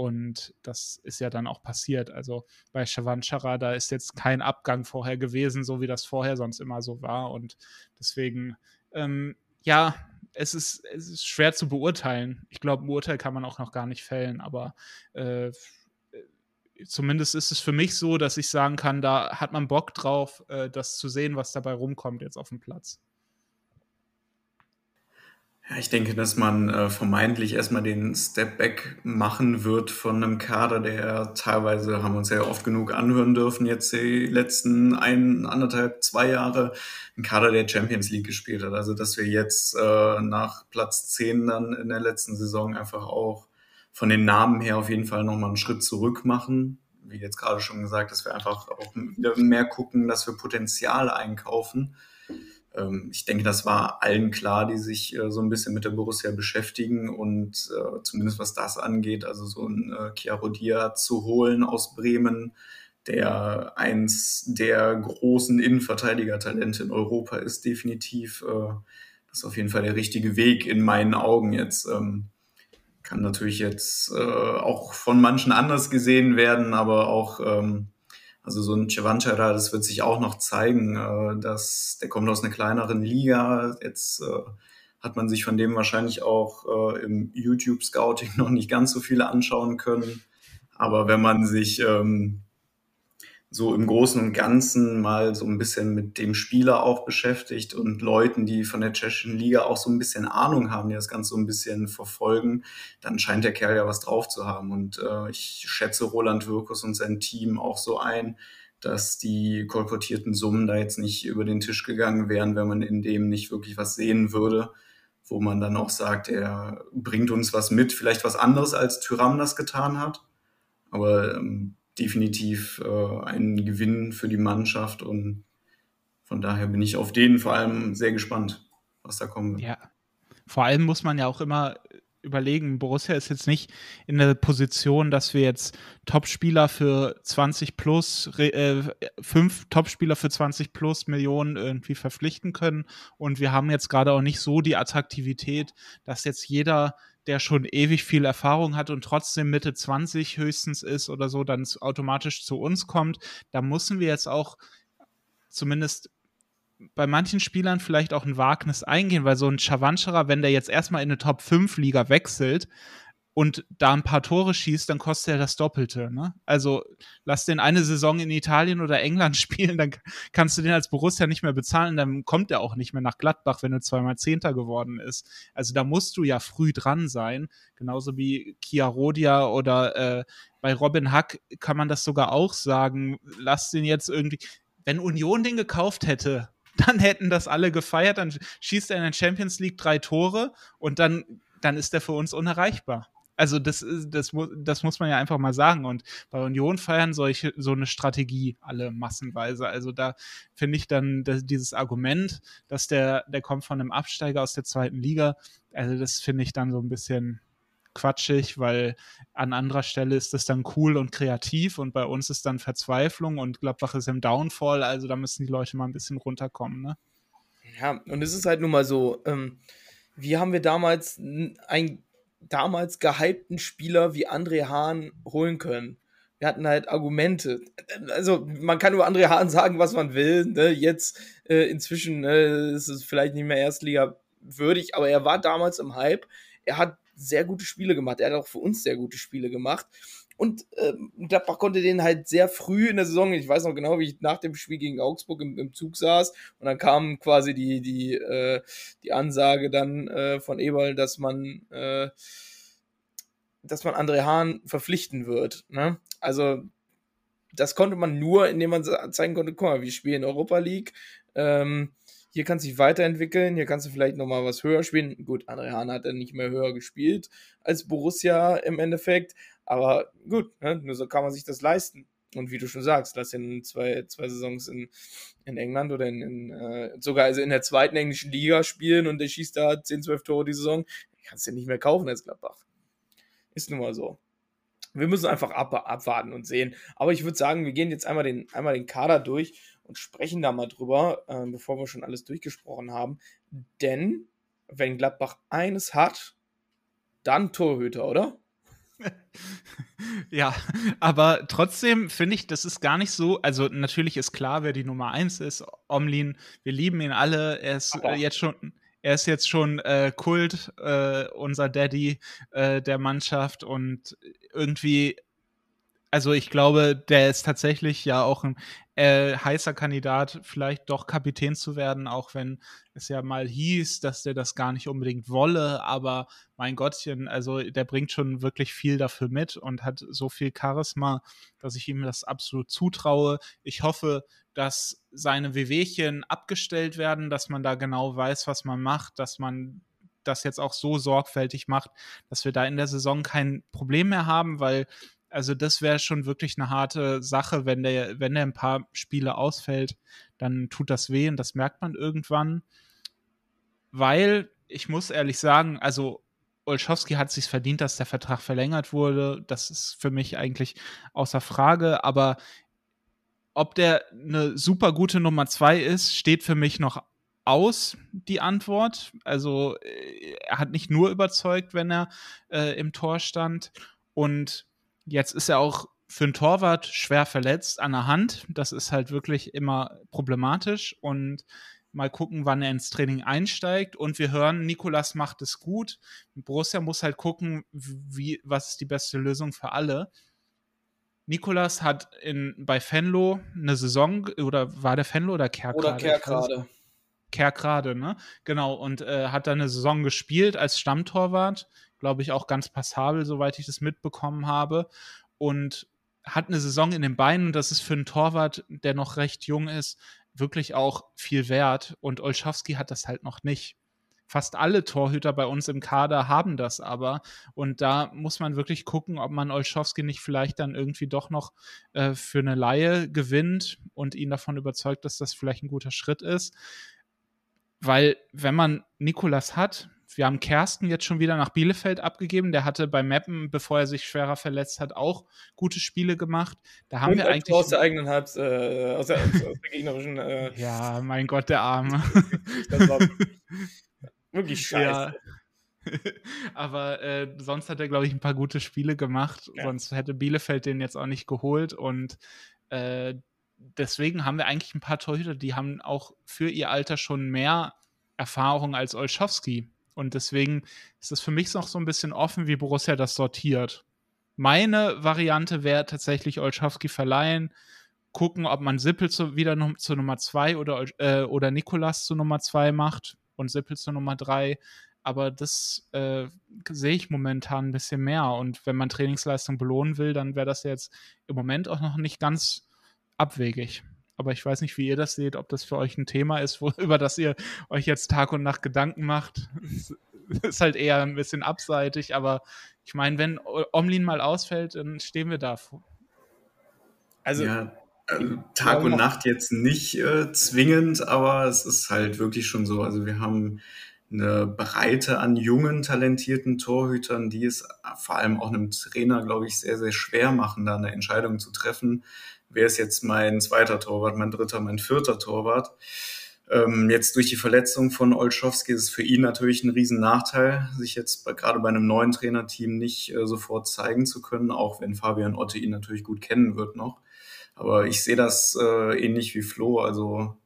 und das ist ja dann auch passiert. Also bei Shavanchara, da ist jetzt kein Abgang vorher gewesen, so wie das vorher sonst immer so war. Und deswegen, ähm, ja, es ist, es ist schwer zu beurteilen. Ich glaube, ein Urteil kann man auch noch gar nicht fällen, aber äh, zumindest ist es für mich so, dass ich sagen kann, da hat man Bock drauf, äh, das zu sehen, was dabei rumkommt jetzt auf dem Platz. Ja, ich denke, dass man äh, vermeintlich erstmal den Step Back machen wird von einem Kader, der teilweise, haben wir uns ja oft genug anhören dürfen, jetzt die letzten ein, anderthalb, zwei Jahre, ein Kader, der Champions League gespielt hat. Also, dass wir jetzt äh, nach Platz 10 dann in der letzten Saison einfach auch von den Namen her auf jeden Fall nochmal einen Schritt zurück machen. Wie jetzt gerade schon gesagt, dass wir einfach auch mehr gucken, dass wir Potenzial einkaufen ich denke, das war allen klar, die sich äh, so ein bisschen mit der Borussia beschäftigen und äh, zumindest was das angeht, also so ein äh, Chiarodia zu holen aus Bremen, der eins der großen Innenverteidiger-Talente in Europa ist, definitiv. Äh, das ist auf jeden Fall der richtige Weg in meinen Augen jetzt. Ähm, kann natürlich jetzt äh, auch von manchen anders gesehen werden, aber auch ähm, also so ein Cevanchara, das wird sich auch noch zeigen, äh, dass der kommt aus einer kleineren Liga. Jetzt äh, hat man sich von dem wahrscheinlich auch äh, im YouTube-Scouting noch nicht ganz so viele anschauen können. Aber wenn man sich ähm, so im Großen und Ganzen mal so ein bisschen mit dem Spieler auch beschäftigt und Leuten, die von der tschechischen Liga auch so ein bisschen Ahnung haben, die das Ganze so ein bisschen verfolgen, dann scheint der Kerl ja was drauf zu haben. Und äh, ich schätze Roland Wirkus und sein Team auch so ein, dass die kolportierten Summen da jetzt nicht über den Tisch gegangen wären, wenn man in dem nicht wirklich was sehen würde, wo man dann auch sagt, er bringt uns was mit, vielleicht was anderes als Tyram das getan hat, aber ähm, definitiv äh, ein Gewinn für die Mannschaft und von daher bin ich auf den vor allem sehr gespannt, was da kommen wird. Ja, vor allem muss man ja auch immer überlegen, Borussia ist jetzt nicht in der Position, dass wir jetzt Topspieler für 20 plus, äh, fünf Topspieler für 20 plus Millionen irgendwie verpflichten können. Und wir haben jetzt gerade auch nicht so die Attraktivität, dass jetzt jeder, der schon ewig viel Erfahrung hat und trotzdem Mitte 20 höchstens ist oder so, dann automatisch zu uns kommt. Da müssen wir jetzt auch zumindest bei manchen Spielern vielleicht auch ein Wagnis eingehen, weil so ein Chavancherer, wenn der jetzt erstmal in eine Top 5 Liga wechselt und da ein paar Tore schießt, dann kostet er das Doppelte. Ne? Also lass den eine Saison in Italien oder England spielen, dann kannst du den als Borussia nicht mehr bezahlen, dann kommt er auch nicht mehr nach Gladbach, wenn du zweimal Zehnter geworden ist. Also da musst du ja früh dran sein, genauso wie Kia Rodia oder äh, bei Robin Hack kann man das sogar auch sagen. Lass den jetzt irgendwie, wenn Union den gekauft hätte, dann hätten das alle gefeiert, dann schießt er in der Champions League drei Tore und dann, dann ist er für uns unerreichbar. Also das, das, das muss man ja einfach mal sagen. Und bei Union feiern solche so eine Strategie alle massenweise. Also da finde ich dann dass dieses Argument, dass der, der kommt von einem Absteiger aus der zweiten Liga, also das finde ich dann so ein bisschen, quatschig, weil an anderer Stelle ist das dann cool und kreativ und bei uns ist dann Verzweiflung und Gladbach ist im Downfall, also da müssen die Leute mal ein bisschen runterkommen, ne? Ja, und es ist halt nun mal so, ähm, wie haben wir damals einen damals gehypten Spieler wie André Hahn holen können? Wir hatten halt Argumente. Also, man kann über André Hahn sagen, was man will. Ne? Jetzt, äh, inzwischen äh, ist es vielleicht nicht mehr Erstliga würdig, aber er war damals im Hype. Er hat sehr gute Spiele gemacht. Er hat auch für uns sehr gute Spiele gemacht. Und äh, Gladbach konnte den halt sehr früh in der Saison, ich weiß noch genau, wie ich nach dem Spiel gegen Augsburg im, im Zug saß und dann kam quasi die, die, äh, die Ansage dann äh, von Eberl, dass man, äh, dass man André Hahn verpflichten wird. Ne? Also das konnte man nur, indem man zeigen konnte, guck mal, wir spielen Europa League, ähm, hier kannst du dich weiterentwickeln, hier kannst du vielleicht nochmal was höher spielen. Gut, André Hahn hat dann nicht mehr höher gespielt als Borussia im Endeffekt, aber gut, ne, nur so kann man sich das leisten. Und wie du schon sagst, lass ihn zwei, zwei Saisons in, in England oder in, in äh, sogar also in der zweiten englischen Liga spielen und der schießt da 10, 12 Tore die Saison. Kannst du nicht mehr kaufen als Gladbach. Ist nun mal so. Wir müssen einfach ab, abwarten und sehen. Aber ich würde sagen, wir gehen jetzt einmal den, einmal den Kader durch und sprechen da mal drüber, äh, bevor wir schon alles durchgesprochen haben. Denn wenn Gladbach eines hat, dann Torhüter, oder? ja, aber trotzdem finde ich, das ist gar nicht so. Also, natürlich ist klar, wer die Nummer eins ist. Omlin, wir lieben ihn alle. Er ist äh, jetzt schon. Er ist jetzt schon äh, Kult, äh, unser Daddy äh, der Mannschaft und irgendwie also ich glaube, der ist tatsächlich ja auch ein äh, heißer Kandidat, vielleicht doch Kapitän zu werden, auch wenn es ja mal hieß, dass der das gar nicht unbedingt wolle. Aber mein Gottchen, also der bringt schon wirklich viel dafür mit und hat so viel Charisma, dass ich ihm das absolut zutraue. Ich hoffe, dass seine Wehwehchen abgestellt werden, dass man da genau weiß, was man macht, dass man das jetzt auch so sorgfältig macht, dass wir da in der Saison kein Problem mehr haben, weil also das wäre schon wirklich eine harte Sache, wenn der, wenn der ein paar Spiele ausfällt, dann tut das weh und das merkt man irgendwann. Weil, ich muss ehrlich sagen, also Olschowski hat sich verdient, dass der Vertrag verlängert wurde. Das ist für mich eigentlich außer Frage. Aber ob der eine super gute Nummer zwei ist, steht für mich noch aus, die Antwort. Also äh, er hat nicht nur überzeugt, wenn er äh, im Tor stand. Und Jetzt ist er auch für einen Torwart schwer verletzt an der Hand. Das ist halt wirklich immer problematisch. Und mal gucken, wann er ins Training einsteigt. Und wir hören, Nikolas macht es gut. Borussia muss halt gucken, wie, was ist die beste Lösung für alle. Nikolas hat in, bei Fenlo eine Saison, oder war der Fenlo oder Kerkrade? Oder Kerkrade. Kerkrade, ne? Genau, und äh, hat dann eine Saison gespielt als Stammtorwart glaube ich, auch ganz passabel, soweit ich das mitbekommen habe. Und hat eine Saison in den Beinen das ist für einen Torwart, der noch recht jung ist, wirklich auch viel wert. Und Olschowski hat das halt noch nicht. Fast alle Torhüter bei uns im Kader haben das aber. Und da muss man wirklich gucken, ob man Olschowski nicht vielleicht dann irgendwie doch noch äh, für eine Laie gewinnt und ihn davon überzeugt, dass das vielleicht ein guter Schritt ist. Weil, wenn man Nikolas hat, wir haben Kersten jetzt schon wieder nach Bielefeld abgegeben. Der hatte bei Meppen, bevor er sich schwerer verletzt hat, auch gute Spiele gemacht. Da haben Und wir eigentlich. Aus der eigenen Halb, äh, aus, der, aus der gegnerischen. Äh, ja, mein Gott, der Arme. das war wirklich scheiße. Ja. Aber äh, sonst hat er, glaube ich, ein paar gute Spiele gemacht. Ja. Sonst hätte Bielefeld den jetzt auch nicht geholt. Und äh, deswegen haben wir eigentlich ein paar Torhüter, die haben auch für ihr Alter schon mehr Erfahrung als Olschowski. Und deswegen ist es für mich noch so ein bisschen offen, wie Borussia das sortiert. Meine Variante wäre tatsächlich Olschowski verleihen, gucken, ob man Sippel zu, wieder noch, zu Nummer 2 oder, äh, oder Nikolas zu Nummer 2 macht und Sippel zu Nummer 3. Aber das äh, sehe ich momentan ein bisschen mehr. Und wenn man Trainingsleistung belohnen will, dann wäre das jetzt im Moment auch noch nicht ganz abwegig. Aber ich weiß nicht, wie ihr das seht, ob das für euch ein Thema ist, wo, über das ihr euch jetzt Tag und Nacht Gedanken macht. Ist halt eher ein bisschen abseitig, aber ich meine, wenn Omlin mal ausfällt, dann stehen wir da. Also, ja, also Tag und Nacht jetzt nicht äh, zwingend, aber es ist halt wirklich schon so. Also wir haben eine Breite an jungen, talentierten Torhütern, die es vor allem auch einem Trainer, glaube ich, sehr, sehr schwer machen, da eine Entscheidung zu treffen. Wer ist jetzt mein zweiter Torwart, mein dritter, mein vierter Torwart? Ähm, jetzt durch die Verletzung von Olschowski ist es für ihn natürlich ein riesen Nachteil, sich jetzt bei, gerade bei einem neuen Trainerteam nicht äh, sofort zeigen zu können, auch wenn Fabian Otte ihn natürlich gut kennen wird noch. Aber ich sehe das äh, ähnlich wie Flo. Also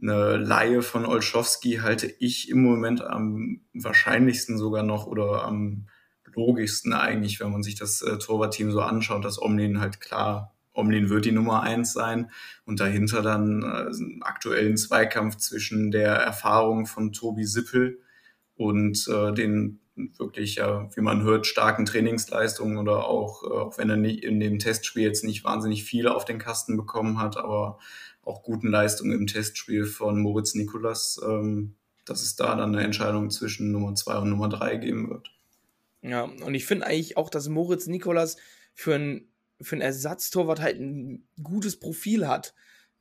eine Laie von Olschowski halte ich im Moment am wahrscheinlichsten sogar noch oder am logischsten eigentlich, wenn man sich das äh, Torwartteam so anschaut, dass Omlin halt klar, Omlin wird die Nummer eins sein und dahinter dann äh, einen aktuellen Zweikampf zwischen der Erfahrung von Tobi Sippel und äh, den wirklich, ja, wie man hört, starken Trainingsleistungen oder auch, äh, auch wenn er nicht in dem Testspiel jetzt nicht wahnsinnig viele auf den Kasten bekommen hat, aber auch guten Leistungen im Testspiel von Moritz Nikolas, ähm, dass es da dann eine Entscheidung zwischen Nummer zwei und Nummer drei geben wird. Ja, und ich finde eigentlich auch, dass Moritz Nikolas für ein, für ein Ersatztorwart halt ein gutes Profil hat.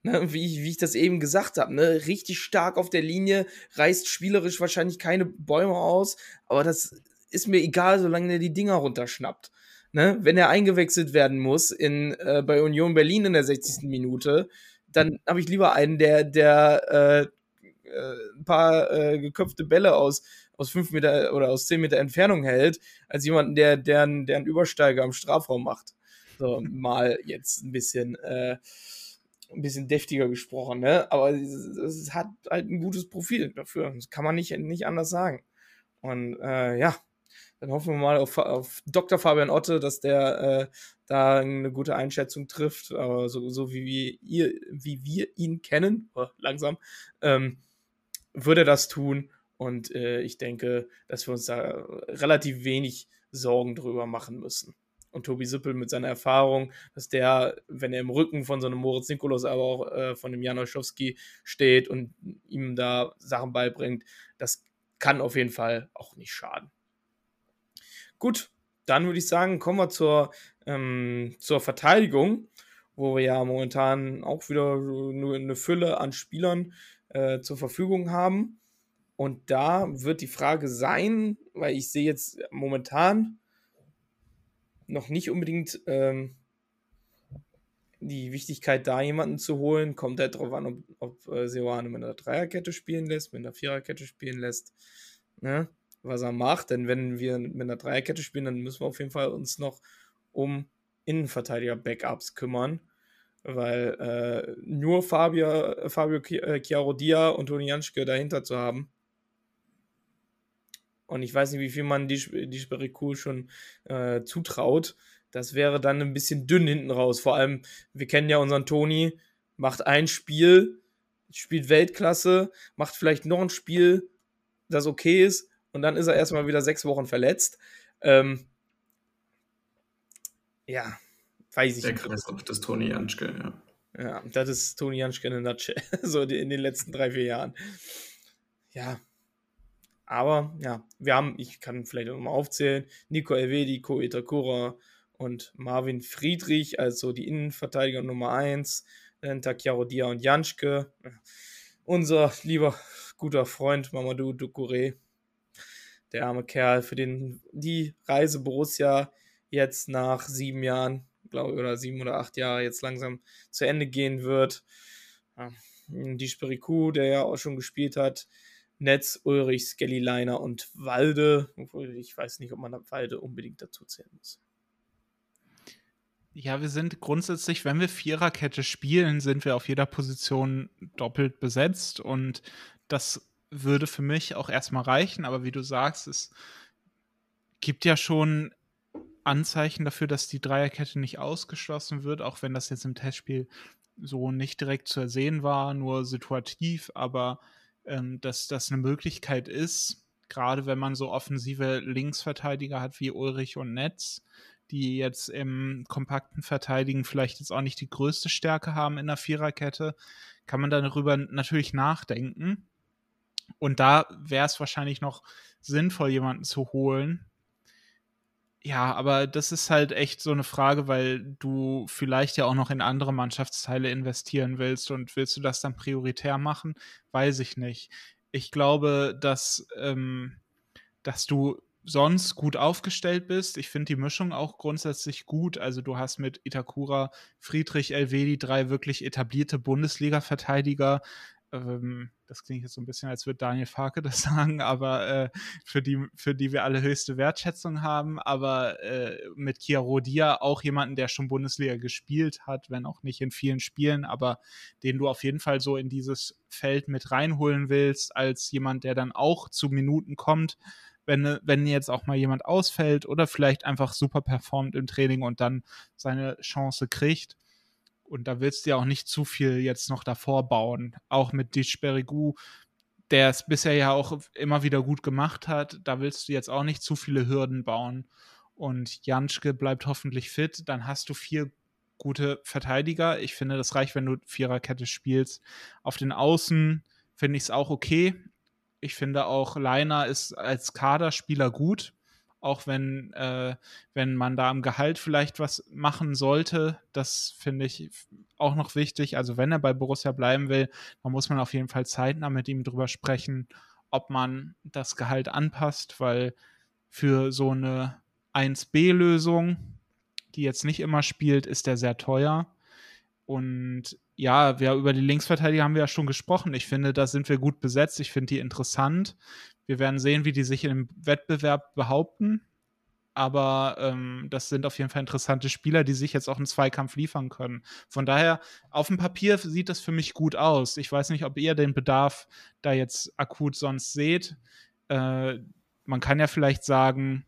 Ne, wie, ich, wie ich das eben gesagt habe, ne, richtig stark auf der Linie, reißt spielerisch wahrscheinlich keine Bäume aus, aber das ist mir egal, solange er die Dinger runterschnappt. Ne, wenn er eingewechselt werden muss in, äh, bei Union Berlin in der 60. Minute, dann habe ich lieber einen, der, der äh, äh, ein paar äh, geköpfte Bälle aus, aus fünf Meter oder aus zehn Meter Entfernung hält, als jemanden, der, der, einen, der einen Übersteiger am Strafraum macht. So, mal jetzt ein bisschen, äh, ein bisschen deftiger gesprochen, ne? Aber es, es hat halt ein gutes Profil dafür. Das kann man nicht, nicht anders sagen. Und äh, ja, dann hoffen wir mal auf, auf Dr. Fabian Otte, dass der äh, da eine gute Einschätzung trifft. Aber so, so wie, wir, ihr, wie wir ihn kennen, oh, langsam, ähm, würde er das tun. Und äh, ich denke, dass wir uns da relativ wenig Sorgen drüber machen müssen. Und Tobi Sippel mit seiner Erfahrung, dass der, wenn er im Rücken von so einem Moritz Nikolaus, aber auch äh, von dem Jan Olszowski steht und ihm da Sachen beibringt, das kann auf jeden Fall auch nicht schaden. Gut, dann würde ich sagen, kommen wir zur, ähm, zur Verteidigung, wo wir ja momentan auch wieder nur eine Fülle an Spielern äh, zur Verfügung haben. Und da wird die Frage sein, weil ich sehe jetzt momentan noch nicht unbedingt ähm, die Wichtigkeit, da jemanden zu holen. Kommt halt darauf an, ob, ob äh, Seoane mit einer Dreierkette spielen lässt, mit einer Viererkette spielen lässt. Ne? Was er macht, denn wenn wir mit einer Dreierkette spielen, dann müssen wir auf jeden Fall uns noch um Innenverteidiger-Backups kümmern, weil äh, nur Fabio, Fabio Chiaro Dia und Toni Janschke dahinter zu haben, und ich weiß nicht, wie viel man die, die Sperikul schon äh, zutraut. Das wäre dann ein bisschen dünn hinten raus. Vor allem, wir kennen ja unseren Toni, macht ein Spiel, spielt Weltklasse, macht vielleicht noch ein Spiel, das okay ist, und dann ist er erstmal wieder sechs Wochen verletzt. Ähm, ja, weiß ich Der nicht. Kreislauf des Toni Janschke, ja. Ja, das ist Toni Janschke in a nutshell. so in den letzten drei, vier Jahren. Ja. Aber ja, wir haben, ich kann vielleicht auch mal aufzählen, Nico Elvedi, Ko Itakura und Marvin Friedrich, also die Innenverteidiger Nummer 1, dann Takiaro Dia und Janschke. Unser lieber guter Freund Mamadou Ducouré, der arme Kerl, für den die Reise Borussia jetzt nach sieben Jahren, glaube ich, oder sieben oder acht Jahre jetzt langsam zu Ende gehen wird. Ja, die Spiriku, der ja auch schon gespielt hat, Netz, Ulrich, Skelly Leiner und Walde. Ich weiß nicht, ob man Walde unbedingt dazu zählen muss. Ja, wir sind grundsätzlich, wenn wir Viererkette spielen, sind wir auf jeder Position doppelt besetzt und das würde für mich auch erstmal reichen, aber wie du sagst, es gibt ja schon Anzeichen dafür, dass die Dreierkette nicht ausgeschlossen wird, auch wenn das jetzt im Testspiel so nicht direkt zu ersehen war, nur situativ, aber ähm, dass das eine Möglichkeit ist, gerade wenn man so offensive Linksverteidiger hat wie Ulrich und Netz, die jetzt im kompakten Verteidigen vielleicht jetzt auch nicht die größte Stärke haben in der Viererkette, kann man darüber natürlich nachdenken. Und da wäre es wahrscheinlich noch sinnvoll, jemanden zu holen. Ja, aber das ist halt echt so eine Frage, weil du vielleicht ja auch noch in andere Mannschaftsteile investieren willst und willst du das dann prioritär machen? Weiß ich nicht. Ich glaube, dass, ähm, dass du sonst gut aufgestellt bist. Ich finde die Mischung auch grundsätzlich gut. Also du hast mit Itakura, Friedrich, Elvedi drei wirklich etablierte Bundesliga-Verteidiger. Ähm, das klingt jetzt so ein bisschen, als würde Daniel Farke das sagen, aber äh, für, die, für die wir alle höchste Wertschätzung haben. Aber äh, mit Chiaro Dia auch jemanden, der schon Bundesliga gespielt hat, wenn auch nicht in vielen Spielen, aber den du auf jeden Fall so in dieses Feld mit reinholen willst, als jemand, der dann auch zu Minuten kommt wenn, wenn jetzt auch mal jemand ausfällt oder vielleicht einfach super performt im Training und dann seine Chance kriegt. Und da willst du ja auch nicht zu viel jetzt noch davor bauen. Auch mit Dichberigu, der es bisher ja auch immer wieder gut gemacht hat, da willst du jetzt auch nicht zu viele Hürden bauen. Und Janschke bleibt hoffentlich fit, dann hast du vier gute Verteidiger. Ich finde, das reicht, wenn du Viererkette spielst. Auf den Außen finde ich es auch okay. Ich finde auch Leiner ist als Kaderspieler gut, auch wenn, äh, wenn man da am Gehalt vielleicht was machen sollte. Das finde ich auch noch wichtig. Also wenn er bei Borussia bleiben will, dann muss man auf jeden Fall zeitnah mit ihm drüber sprechen, ob man das Gehalt anpasst, weil für so eine 1B-Lösung, die jetzt nicht immer spielt, ist der sehr teuer. Und ja, wir über die Linksverteidiger haben wir ja schon gesprochen. Ich finde, da sind wir gut besetzt. Ich finde die interessant. Wir werden sehen, wie die sich im Wettbewerb behaupten. Aber ähm, das sind auf jeden Fall interessante Spieler, die sich jetzt auch einen Zweikampf liefern können. Von daher, auf dem Papier sieht das für mich gut aus. Ich weiß nicht, ob ihr den Bedarf da jetzt akut sonst seht. Äh, man kann ja vielleicht sagen,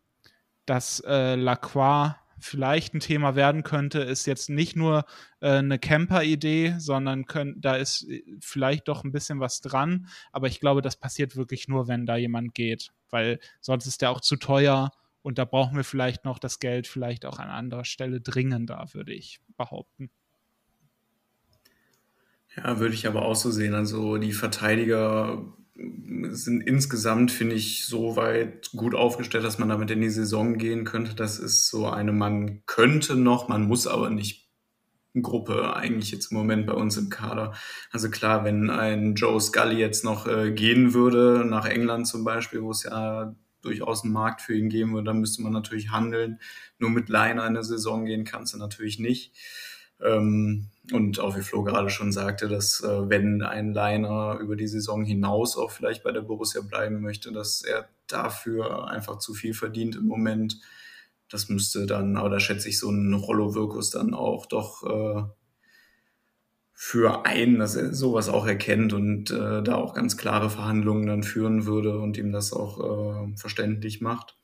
dass äh, Lacroix vielleicht ein Thema werden könnte, ist jetzt nicht nur äh, eine Camper-Idee, sondern können, da ist äh, vielleicht doch ein bisschen was dran. Aber ich glaube, das passiert wirklich nur, wenn da jemand geht, weil sonst ist der auch zu teuer und da brauchen wir vielleicht noch das Geld vielleicht auch an anderer Stelle dringender, würde ich behaupten. Ja, würde ich aber auch so sehen. Also die Verteidiger sind insgesamt, finde ich, so weit gut aufgestellt, dass man damit in die Saison gehen könnte. Das ist so eine, man könnte noch, man muss aber nicht Gruppe eigentlich jetzt im Moment bei uns im Kader. Also klar, wenn ein Joe Scully jetzt noch äh, gehen würde, nach England zum Beispiel, wo es ja durchaus einen Markt für ihn geben würde, dann müsste man natürlich handeln. Nur mit Leiner eine Saison gehen kannst du natürlich nicht. Ähm, und auch wie Flo gerade schon sagte, dass äh, wenn ein Liner über die Saison hinaus auch vielleicht bei der Borussia bleiben möchte, dass er dafür einfach zu viel verdient im Moment. Das müsste dann, aber da schätze ich so einen Rollo-Wirkus dann auch doch äh, für einen, dass er sowas auch erkennt und äh, da auch ganz klare Verhandlungen dann führen würde und ihm das auch äh, verständlich macht.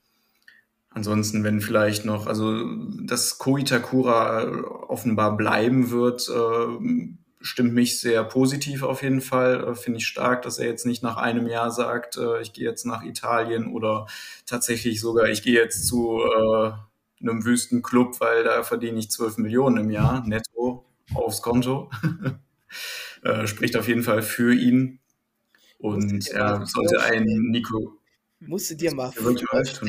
Ansonsten, wenn vielleicht noch, also dass Koitakura offenbar bleiben wird, äh, stimmt mich sehr positiv auf jeden Fall. Äh, Finde ich stark, dass er jetzt nicht nach einem Jahr sagt, äh, ich gehe jetzt nach Italien oder tatsächlich sogar, ich gehe jetzt zu äh, einem Wüstenclub, weil da verdiene ich 12 Millionen im Jahr netto aufs Konto. äh, spricht auf jeden Fall für ihn. Und er sollte ein Nico. Musst dir mal wirklich mal 12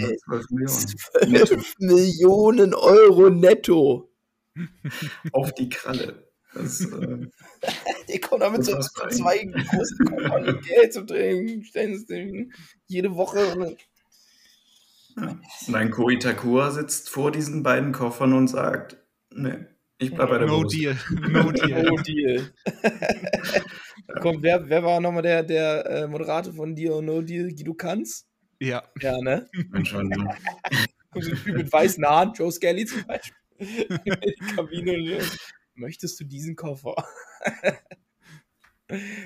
Millionen. 12 Millionen Euro netto. auf die Kralle. Das, äh, Die kommen damit so zwei großen Koffern mit Geld zu trinken, stellen jede Woche. Und und ein Ko Itakura sitzt vor diesen beiden Koffern und sagt, nee, ich bleib bei der No Borussia. deal. No deal. No Deal. Komm, wer, wer war nochmal der, der äh, Moderator von Deal or No Deal? Guido Kanz? Ja. Ja, ne? Kommt so ein Typ mit weißen Haaren, Joe Skelly zum Beispiel. In die Kabine. und, Möchtest du diesen Koffer?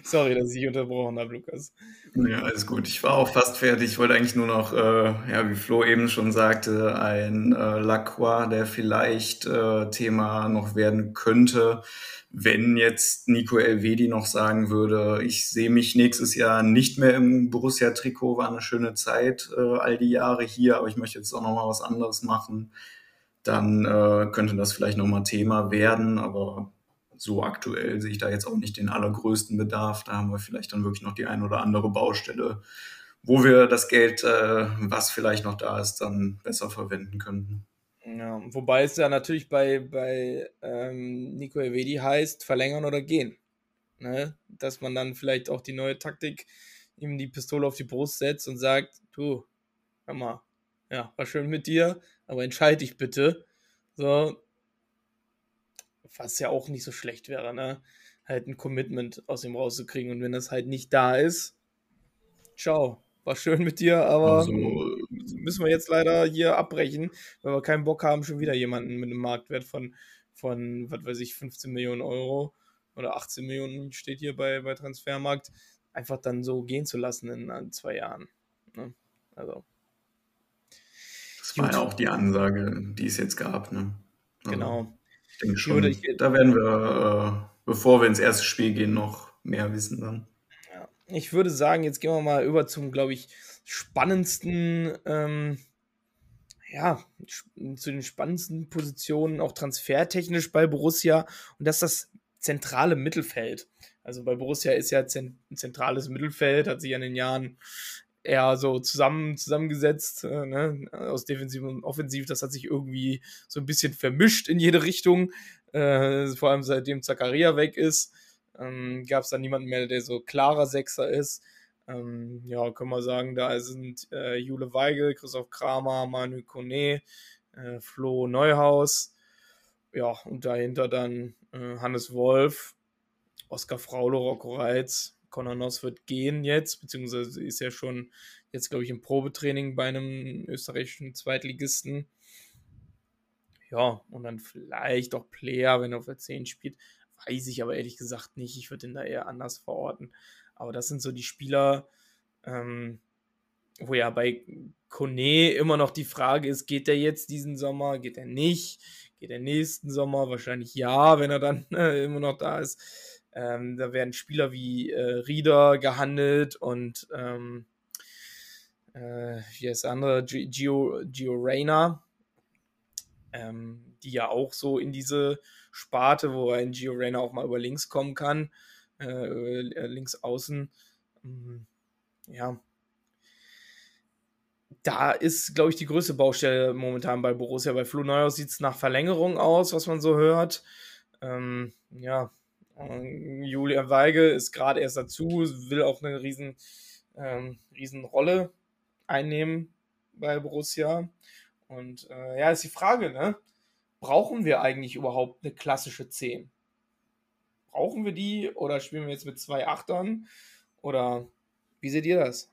Sorry, dass ich unterbrochen habe, Lukas. Ja, alles gut. Ich war auch fast fertig. Ich wollte eigentlich nur noch, äh, ja, wie Flo eben schon sagte, ein äh, Lacroix, der vielleicht äh, Thema noch werden könnte, wenn jetzt Nico Elvedi noch sagen würde, ich sehe mich nächstes Jahr nicht mehr im Borussia-Trikot, war eine schöne Zeit, äh, all die Jahre hier, aber ich möchte jetzt auch noch mal was anderes machen, dann äh, könnte das vielleicht noch mal Thema werden, aber so aktuell sehe ich da jetzt auch nicht den allergrößten Bedarf. Da haben wir vielleicht dann wirklich noch die ein oder andere Baustelle, wo wir das Geld, äh, was vielleicht noch da ist, dann besser verwenden könnten. Ja, wobei es ja natürlich bei, bei ähm, Nico Elvedi heißt, verlängern oder gehen. Ne? Dass man dann vielleicht auch die neue Taktik ihm die Pistole auf die Brust setzt und sagt, du, hör mal, ja, war schön mit dir, aber entscheide dich bitte. So, was ja auch nicht so schlecht wäre, ne? Halt ein Commitment aus ihm rauszukriegen. Und wenn das halt nicht da ist, ciao. War schön mit dir, aber Also, müssen wir jetzt leider hier abbrechen, weil wir keinen Bock haben, schon wieder jemanden mit einem Marktwert von, von was weiß ich, 15 Millionen Euro oder 18 Millionen steht hier bei, bei Transfermarkt, einfach dann so gehen zu lassen in, in zwei Jahren. Ne? Also, das war ja auch die Ansage, die es jetzt gab. Ne? Also, genau. Denke schon, würde- ich- da werden wir, äh, bevor wir ins erste Spiel gehen, noch mehr wissen dann. Ja. Ich würde sagen, jetzt gehen wir mal über zum, glaube ich, spannendsten, ähm, ja, zu den spannendsten Positionen, auch transfertechnisch bei Borussia. Und das ist das zentrale Mittelfeld. Also bei Borussia ist ja ein zentrales Mittelfeld, hat sich in den Jahren eher so zusammen, zusammengesetzt, äh, ne? aus Defensiv und Offensiv. Das hat sich irgendwie so ein bisschen vermischt in jede Richtung. Äh, vor allem seitdem Zakaria weg ist, ähm, gab es dann niemanden mehr, der so klarer Sechser ist. Ähm, ja, können wir sagen, da sind äh, Jule Weigel, Christoph Kramer, Manu Kone, äh, Flo Neuhaus. Ja, und dahinter dann äh, Hannes Wolf, Oskar Fraule, Rocco Reitz, Conor Noss wird gehen jetzt, beziehungsweise ist ja schon jetzt, glaube ich, im Probetraining bei einem österreichischen Zweitligisten. Ja, und dann vielleicht auch Player, wenn er auf der 10 spielt. Weiß ich aber ehrlich gesagt nicht. Ich würde ihn da eher anders verorten. Aber das sind so die Spieler, ähm, wo ja bei Kone immer noch die Frage ist, geht er jetzt diesen Sommer, geht er nicht, geht er nächsten Sommer, wahrscheinlich ja, wenn er dann äh, immer noch da ist. Ähm, da werden Spieler wie äh, Rieder gehandelt und ähm, äh, heißt der andere, Gi- Gio, Gio Reyna, ähm, die ja auch so in diese Sparte, wo ein Gio Reyna auch mal über links kommen kann, äh, äh, links außen. Ähm, ja. Da ist, glaube ich, die größte Baustelle momentan bei Borussia. Bei Flo Neuhaus sieht es nach Verlängerung aus, was man so hört. Ähm, ja, Julia Weige ist gerade erst dazu, will auch eine riesen, ähm, riesen Rolle einnehmen bei Borussia. Und äh, ja, ist die Frage, ne? Brauchen wir eigentlich überhaupt eine klassische 10? Brauchen wir die oder spielen wir jetzt mit zwei Achtern? Oder wie seht ihr das?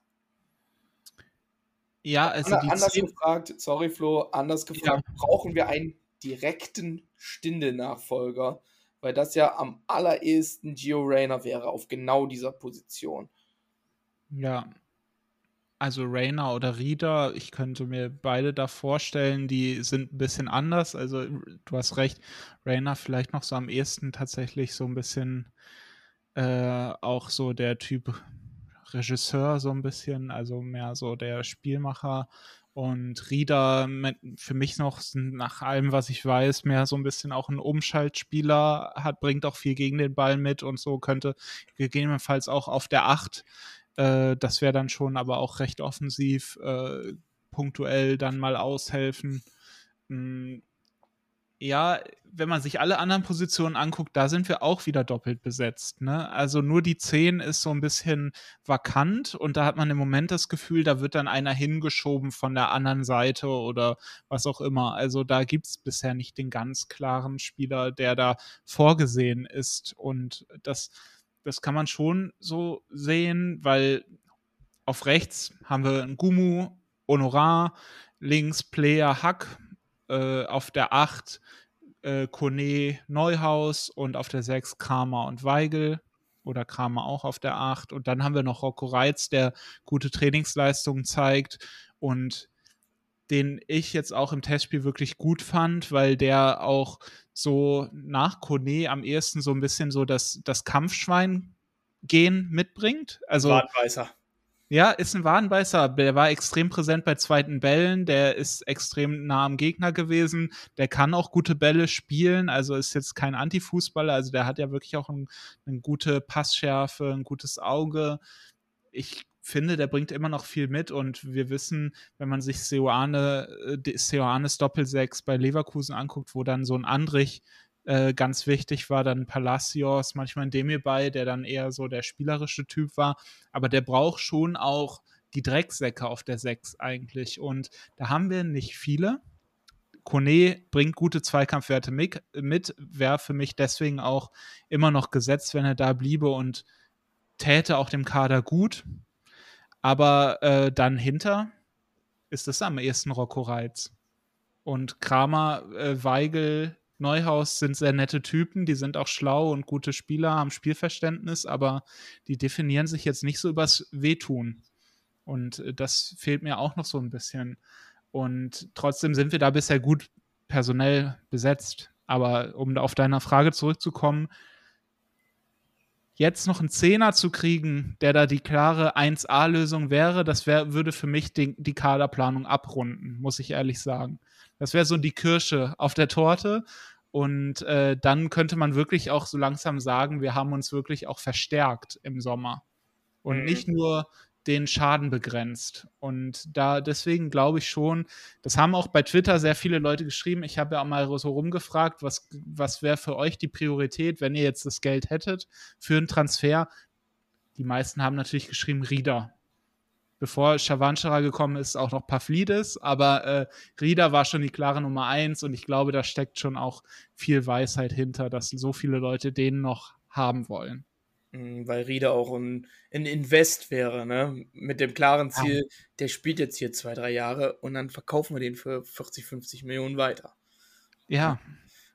Ja, also Ander, anders Zehn- gefragt, sorry Flo, anders gefragt, brauchen wir einen direkten Stindel-Nachfolger? Weil das ja am allerersten Gio Reyna wäre auf genau dieser Position. Ja. Also Rainer oder Rieder, ich könnte mir beide da vorstellen, die sind ein bisschen anders. Also du hast recht, Rainer vielleicht noch so am ehesten tatsächlich so ein bisschen äh, auch so der Typ Regisseur so ein bisschen, also mehr so der Spielmacher. Und Rieder für mich noch nach allem, was ich weiß, mehr so ein bisschen auch ein Umschaltspieler hat, bringt auch viel gegen den Ball mit und so könnte gegebenenfalls auch auf der Acht. Äh, das wäre dann schon aber auch recht offensiv, äh, punktuell dann mal aushelfen. Ja, wenn man sich alle anderen Positionen anguckt, da sind wir auch wieder doppelt besetzt. Ne? Also nur die 10 ist so ein bisschen vakant und da hat man im Moment das Gefühl, da wird dann einer hingeschoben von der anderen Seite oder was auch immer. Also da gibt es bisher nicht den ganz klaren Spieler, der da vorgesehen ist. Und das, das kann man schon so sehen, weil auf rechts haben wir einen Gumu, Honorar, links Player Hack, äh, auf der 8 äh, Kone Neuhaus und auf der 6 Kramer und Weigel oder Kramer auch auf der 8. Und dann haben wir noch Rocco Reitz, der gute Trainingsleistungen zeigt und den ich jetzt auch im Testspiel wirklich gut fand, weil der auch so nach Kone am ehesten so ein bisschen so das, das Kampfschwein-Gen mitbringt. Also, Wartweißer. Ja, ist ein Wadenbeißer. Der war extrem präsent bei zweiten Bällen. Der ist extrem nah am Gegner gewesen. Der kann auch gute Bälle spielen. Also ist jetzt kein Antifußballer. Also der hat ja wirklich auch ein, eine gute Passschärfe, ein gutes Auge. Ich finde, der bringt immer noch viel mit und wir wissen, wenn man sich Seoane, äh, Seoanes Doppelsechs bei Leverkusen anguckt, wo dann so ein Andrich äh, ganz wichtig war dann Palacios, manchmal ein Demir bei, der dann eher so der spielerische Typ war. Aber der braucht schon auch die Drecksäcke auf der 6 eigentlich. Und da haben wir nicht viele. Kone bringt gute Zweikampfwerte mit, mit wäre für mich deswegen auch immer noch gesetzt, wenn er da bliebe und täte auch dem Kader gut. Aber äh, dann hinter ist es am ehesten Rocco Reitz. Und Kramer, äh, Weigel, Neuhaus sind sehr nette Typen, die sind auch schlau und gute Spieler, haben Spielverständnis, aber die definieren sich jetzt nicht so übers Wehtun. Und äh, das fehlt mir auch noch so ein bisschen. Und trotzdem sind wir da bisher gut personell besetzt. Aber um auf deine Frage zurückzukommen, jetzt noch einen Zehner zu kriegen, der da die klare 1A-Lösung wäre, das wär, würde für mich die, die Kaderplanung abrunden, muss ich ehrlich sagen. Das wäre so die Kirsche auf der Torte. Und äh, dann könnte man wirklich auch so langsam sagen, wir haben uns wirklich auch verstärkt im Sommer. Und mhm. nicht nur den Schaden begrenzt. Und da deswegen glaube ich schon, das haben auch bei Twitter sehr viele Leute geschrieben. Ich habe ja auch mal so rumgefragt, was, was wäre für euch die Priorität, wenn ihr jetzt das Geld hättet für einen Transfer? Die meisten haben natürlich geschrieben Rieder bevor Shavanchara gekommen ist, auch noch Pavlidis, aber äh, Rieder war schon die klare Nummer eins und ich glaube, da steckt schon auch viel Weisheit hinter, dass so viele Leute den noch haben wollen. Mhm, weil Rieder auch ein, ein Invest wäre, ne? Mit dem klaren Ziel, ja. der spielt jetzt hier zwei, drei Jahre und dann verkaufen wir den für 40, 50 Millionen weiter. Ja.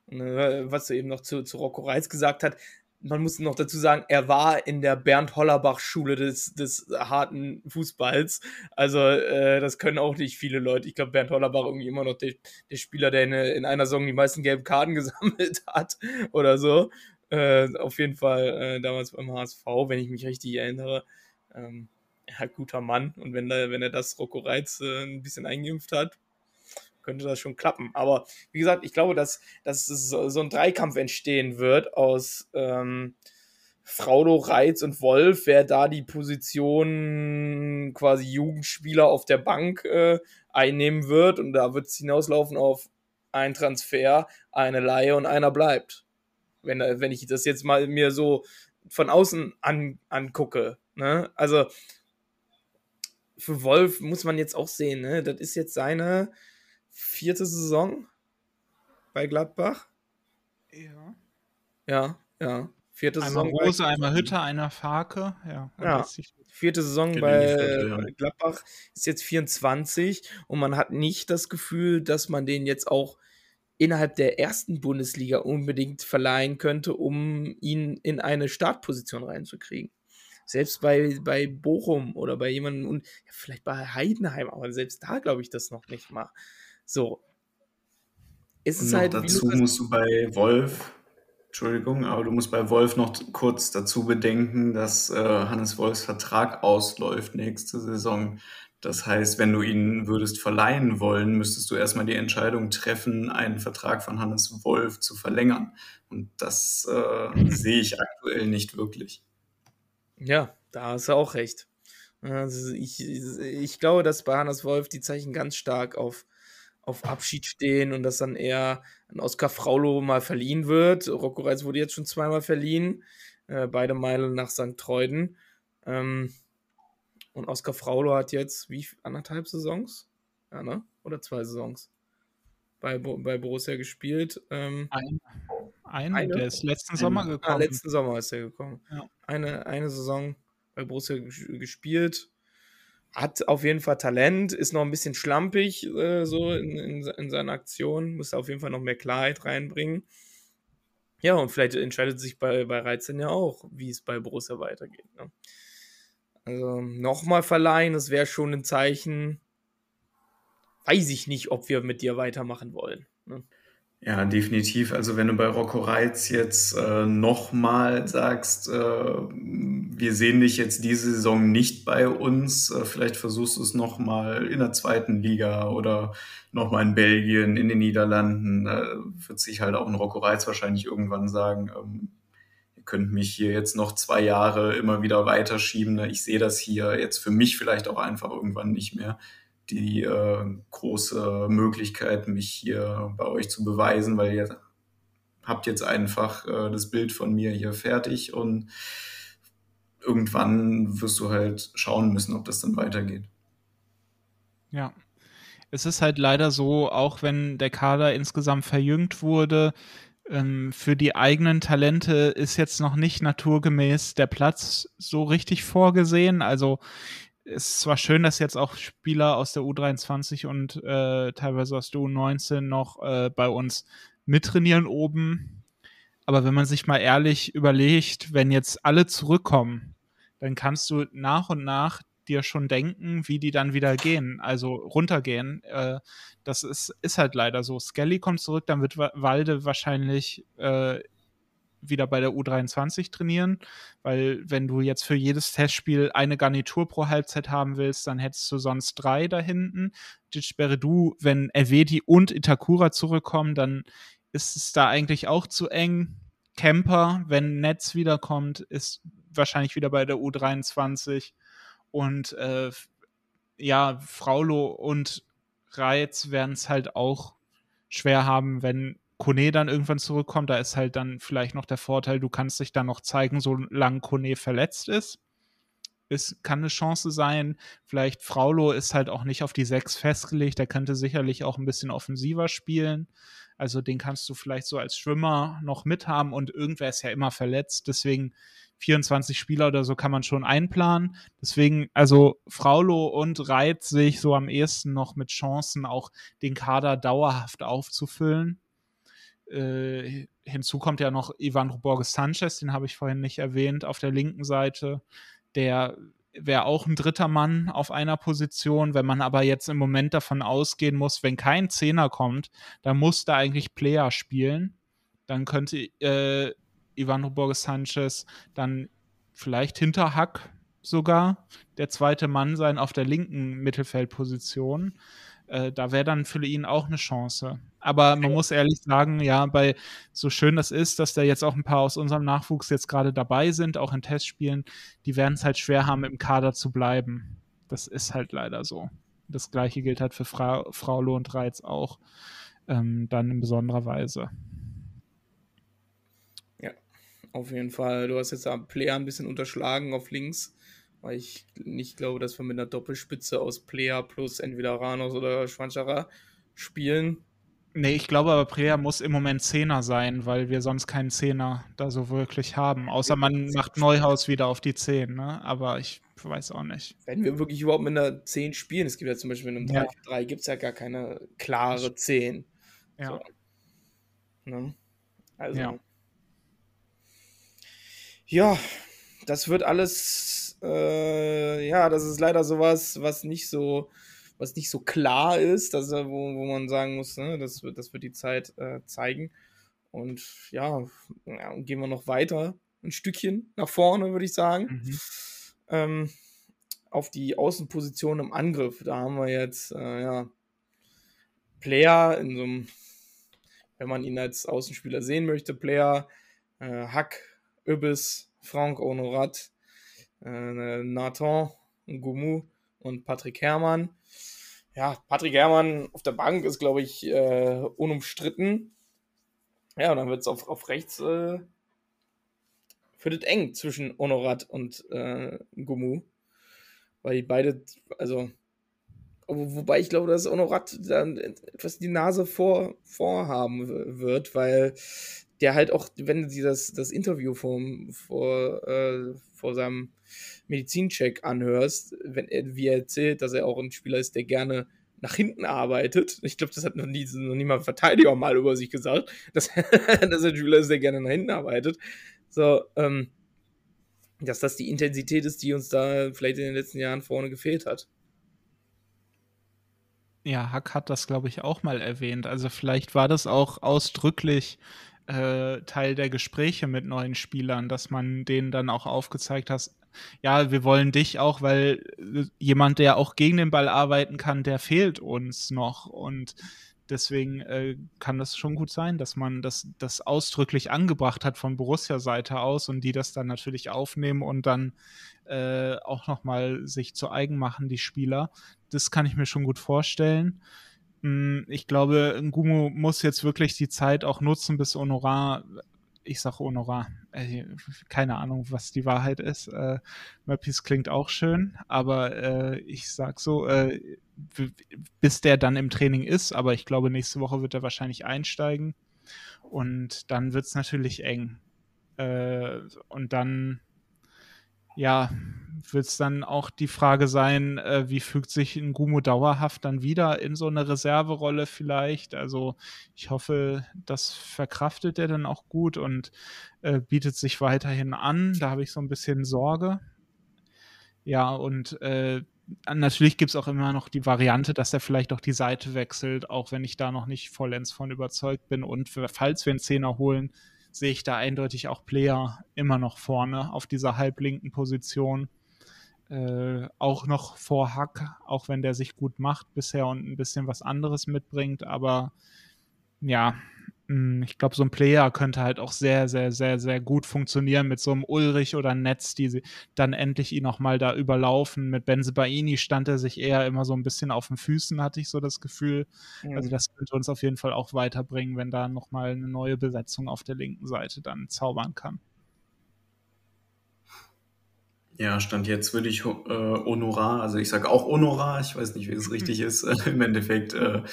Äh, was du eben noch zu, zu Rocco Reitz gesagt hast, man muss noch dazu sagen, er war in der Bernd Hollerbach-Schule des, des harten Fußballs. Also, äh, das können auch nicht viele Leute. Ich glaube, Bernd Hollerbach irgendwie immer noch der, der Spieler, der in, in, einer Saison die meisten gelben Karten gesammelt hat oder so. Äh, auf jeden Fall äh, damals beim HSV, wenn ich mich richtig erinnere. Ähm, ja, guter Mann. Und wenn, da, wenn er das Rocco Reitz äh, ein bisschen eingeimpft hat, könnte das schon klappen. Aber wie gesagt, ich glaube, dass, dass so, so ein Dreikampf entstehen wird aus ähm, Fraudo, Reiz und Wolf, wer da die Position quasi Jugendspieler auf der Bank äh, einnehmen wird. Und da wird es hinauslaufen auf ein Transfer, eine Laie und einer bleibt. Wenn, wenn ich das jetzt mal mir so von außen an, angucke. Ne? Also für Wolf muss man jetzt auch sehen, ne? das ist jetzt seine vierte Saison bei Gladbach. Ja. Ja, ja. Vierte einmal Saison. Rose, einmal Hütte, einer Farke. Ja, ja. Vierte Saison bei Gladbach ist jetzt 24 und man hat nicht das Gefühl, dass man den jetzt auch innerhalb der ersten Bundesliga unbedingt verleihen könnte, um ihn in eine Startposition reinzukriegen. Selbst bei, bei Bochum oder bei jemandem und ja, vielleicht bei Heidenheim, aber selbst da glaube ich das noch nicht mal. So. Ist es halt. Dazu musst du bei Wolf, Entschuldigung, aber du musst bei Wolf noch kurz dazu bedenken, dass äh, Hannes Wolfs Vertrag ausläuft nächste Saison. Das heißt, wenn du ihn würdest verleihen wollen, müsstest du erstmal die Entscheidung treffen, einen Vertrag von Hannes Wolf zu verlängern. Und das äh, sehe ich aktuell nicht wirklich. Ja, da hast du auch recht. Also ich, ich glaube, dass bei Hannes Wolf die Zeichen ganz stark auf, auf Abschied stehen und dass dann eher ein Oskar Fraulo mal verliehen wird. Rocco Reitz wurde jetzt schon zweimal verliehen, äh, beide Meilen nach St. Treuden. Ähm, und Oskar Fraulo hat jetzt wie anderthalb Saisons? Ja, ne? Oder zwei Saisons bei, bei Borussia gespielt. Ähm, eine. eine. eine. Der ist letzten Sommer ah, gekommen. Ah, letzten Sommer ist er gekommen. Ja. Eine, eine Saison bei Borussia gespielt. Hat auf jeden Fall Talent, ist noch ein bisschen schlampig äh, so in, in, in seinen Aktionen, muss auf jeden Fall noch mehr Klarheit reinbringen. Ja, und vielleicht entscheidet sich bei, bei Reizen ja auch, wie es bei Borussia weitergeht. Ne? Also nochmal verleihen, das wäre schon ein Zeichen. Weiß ich nicht, ob wir mit dir weitermachen wollen. Ne? Ja, definitiv. Also wenn du bei Rocco Reitz jetzt äh, nochmal sagst, äh, wir sehen dich jetzt diese Saison nicht bei uns, äh, vielleicht versuchst du es nochmal in der zweiten Liga oder nochmal in Belgien, in den Niederlanden, äh, wird sich halt auch ein Rocco Reitz wahrscheinlich irgendwann sagen, ähm, ihr könnt mich hier jetzt noch zwei Jahre immer wieder weiterschieben. Ne? Ich sehe das hier jetzt für mich vielleicht auch einfach irgendwann nicht mehr die äh, große Möglichkeit, mich hier bei euch zu beweisen, weil ihr habt jetzt einfach äh, das Bild von mir hier fertig und irgendwann wirst du halt schauen müssen, ob das dann weitergeht. Ja. Es ist halt leider so, auch wenn der Kader insgesamt verjüngt wurde, ähm, für die eigenen Talente ist jetzt noch nicht naturgemäß der Platz so richtig vorgesehen. Also ist zwar schön, dass jetzt auch Spieler aus der U23 und äh, teilweise aus der U19 noch äh, bei uns mittrainieren oben. Aber wenn man sich mal ehrlich überlegt, wenn jetzt alle zurückkommen, dann kannst du nach und nach dir schon denken, wie die dann wieder gehen, also runtergehen. Äh, das ist, ist halt leider so. Skelly kommt zurück, dann wird Walde wahrscheinlich äh, wieder bei der U23 trainieren, weil wenn du jetzt für jedes Testspiel eine Garnitur pro Halbzeit haben willst, dann hättest du sonst drei da hinten. du, wenn Elvedi und Itakura zurückkommen, dann ist es da eigentlich auch zu eng. Kemper, wenn Netz wiederkommt, ist wahrscheinlich wieder bei der U23 und äh, ja, Fraulo und Reiz werden es halt auch schwer haben, wenn Kone dann irgendwann zurückkommt, da ist halt dann vielleicht noch der Vorteil, du kannst dich dann noch zeigen, solange Kone verletzt ist. Es kann eine Chance sein. Vielleicht Fraulo ist halt auch nicht auf die Sechs festgelegt. Der könnte sicherlich auch ein bisschen offensiver spielen. Also den kannst du vielleicht so als Schwimmer noch mithaben und irgendwer ist ja immer verletzt. Deswegen 24 Spieler oder so kann man schon einplanen. Deswegen, also Fraulo und Reit sehe ich so am ehesten noch mit Chancen, auch den Kader dauerhaft aufzufüllen. Äh, hinzu kommt ja noch Ivan Borges Sanchez, den habe ich vorhin nicht erwähnt, auf der linken Seite. Der wäre auch ein dritter Mann auf einer Position. Wenn man aber jetzt im Moment davon ausgehen muss, wenn kein Zehner kommt, dann muss da eigentlich Player spielen. Dann könnte äh, Ivan Borges Sanchez dann vielleicht hinter Hack sogar der zweite Mann sein auf der linken Mittelfeldposition. Äh, da wäre dann für ihn auch eine Chance. Aber man muss ehrlich sagen, ja, bei so schön das ist, dass da jetzt auch ein paar aus unserem Nachwuchs jetzt gerade dabei sind, auch in Testspielen, die werden es halt schwer haben, im Kader zu bleiben. Das ist halt leider so. Das gleiche gilt halt für Fra Frau und Reiz auch, ähm, dann in besonderer Weise. Auf jeden Fall. Du hast jetzt am Player ein bisschen unterschlagen auf links weil ich nicht glaube, dass wir mit einer Doppelspitze aus Player plus entweder Ranos oder Schwanschara spielen. Nee, ich glaube aber, Player muss im Moment Zehner sein, weil wir sonst keinen Zehner da so wirklich haben. Außer man macht Neuhaus wieder auf die Zehn, ne? Aber ich weiß auch nicht. Wenn wir wirklich überhaupt mit einer 10 spielen, es gibt ja zum Beispiel in einem 3-3 ja. gibt es ja gar keine klare 10. Ja. So. Ne? Also. Ja. Ja, das wird alles äh, ja, das ist leider sowas, was nicht so, was nicht so klar ist, dass, wo, wo man sagen muss, ne, das, wird, das wird die Zeit äh, zeigen. Und ja, ja, gehen wir noch weiter, ein Stückchen nach vorne, würde ich sagen. Mhm. Ähm, auf die Außenposition im Angriff. Da haben wir jetzt, äh, ja, Player in so einem, wenn man ihn als Außenspieler sehen möchte, Player, äh, Hack, Übis, Frank Honorat, äh, Nathan, Gumu und Patrick Herrmann. Ja, Patrick Herrmann auf der Bank ist, glaube ich, äh, unumstritten. Ja, und dann wird es auf, auf rechts äh, es eng zwischen Honorat und äh, Gumu. Weil die beide, also, wobei ich glaube, dass Honorat dann etwas die Nase vor, vorhaben wird, weil der halt auch, wenn du dir das, das Interview vom, vor, äh, vor seinem Medizincheck anhörst, wenn er, wie er erzählt, dass er auch ein Spieler ist, der gerne nach hinten arbeitet. Ich glaube, das hat noch, nie, noch niemand Verteidiger mal über sich gesagt, dass, dass er ein Spieler ist, der gerne nach hinten arbeitet. So, ähm, dass das die Intensität ist, die uns da vielleicht in den letzten Jahren vorne gefehlt hat. Ja, Hack hat das, glaube ich, auch mal erwähnt. Also vielleicht war das auch ausdrücklich äh, Teil der Gespräche mit neuen Spielern, dass man denen dann auch aufgezeigt hat, ja, wir wollen dich auch, weil äh, jemand, der auch gegen den Ball arbeiten kann, der fehlt uns noch. Und deswegen äh, kann das schon gut sein, dass man das, das ausdrücklich angebracht hat von Borussia-Seite aus und die das dann natürlich aufnehmen und dann äh, auch nochmal sich zu eigen machen, die Spieler. Das kann ich mir schon gut vorstellen. Hm, ich glaube, Ngumu muss jetzt wirklich die Zeit auch nutzen, bis Honorar, ich sage Honorar, keine Ahnung, was die Wahrheit ist. Äh, Möppis klingt auch schön, aber äh, ich sag so, äh, bis der dann im Training ist, aber ich glaube, nächste Woche wird er wahrscheinlich einsteigen und dann wird es natürlich eng. Äh, und dann ja, wird es dann auch die Frage sein, äh, wie fügt sich ein Gumo dauerhaft dann wieder in so eine Reserverolle vielleicht? Also ich hoffe, das verkraftet er dann auch gut und äh, bietet sich weiterhin an. Da habe ich so ein bisschen Sorge. Ja, und äh, natürlich gibt es auch immer noch die Variante, dass er vielleicht auch die Seite wechselt, auch wenn ich da noch nicht vollends von überzeugt bin. Und falls wir einen Zehner holen, sehe ich da eindeutig auch Player immer noch vorne auf dieser halblinken Position. Äh, auch noch vor Hack, auch wenn der sich gut macht bisher und ein bisschen was anderes mitbringt. Aber ja, ich glaube, so ein Player könnte halt auch sehr, sehr, sehr, sehr gut funktionieren mit so einem Ulrich oder Netz, die sie dann endlich ihn nochmal da überlaufen. Mit Benzebaini stand er sich eher immer so ein bisschen auf den Füßen, hatte ich so das Gefühl. Mhm. Also das könnte uns auf jeden Fall auch weiterbringen, wenn da nochmal eine neue Besetzung auf der linken Seite dann zaubern kann. Ja, Stand jetzt würde ich äh, Honorar, also ich sage auch Honorar, ich weiß nicht, wie es richtig ist, äh, im Endeffekt äh,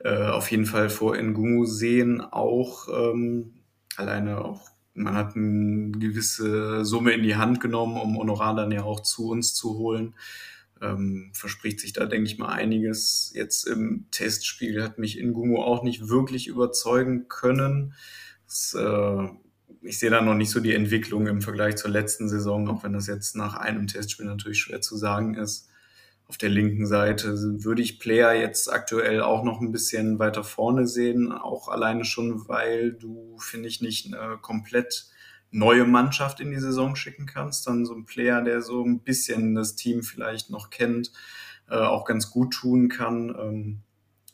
äh, auf jeden Fall vor Ngumu sehen, auch ähm, alleine auch, man hat eine gewisse Summe in die Hand genommen, um Honorar dann ja auch zu uns zu holen. Ähm, verspricht sich da, denke ich mal, einiges. Jetzt im Testspiel hat mich Ngumu auch nicht wirklich überzeugen können. Das, äh, ich sehe da noch nicht so die Entwicklung im Vergleich zur letzten Saison, auch wenn das jetzt nach einem Testspiel natürlich schwer zu sagen ist auf der linken Seite würde ich Player jetzt aktuell auch noch ein bisschen weiter vorne sehen, auch alleine schon, weil du, finde ich, nicht eine komplett neue Mannschaft in die Saison schicken kannst, dann so ein Player, der so ein bisschen das Team vielleicht noch kennt, äh, auch ganz gut tun kann. Ähm,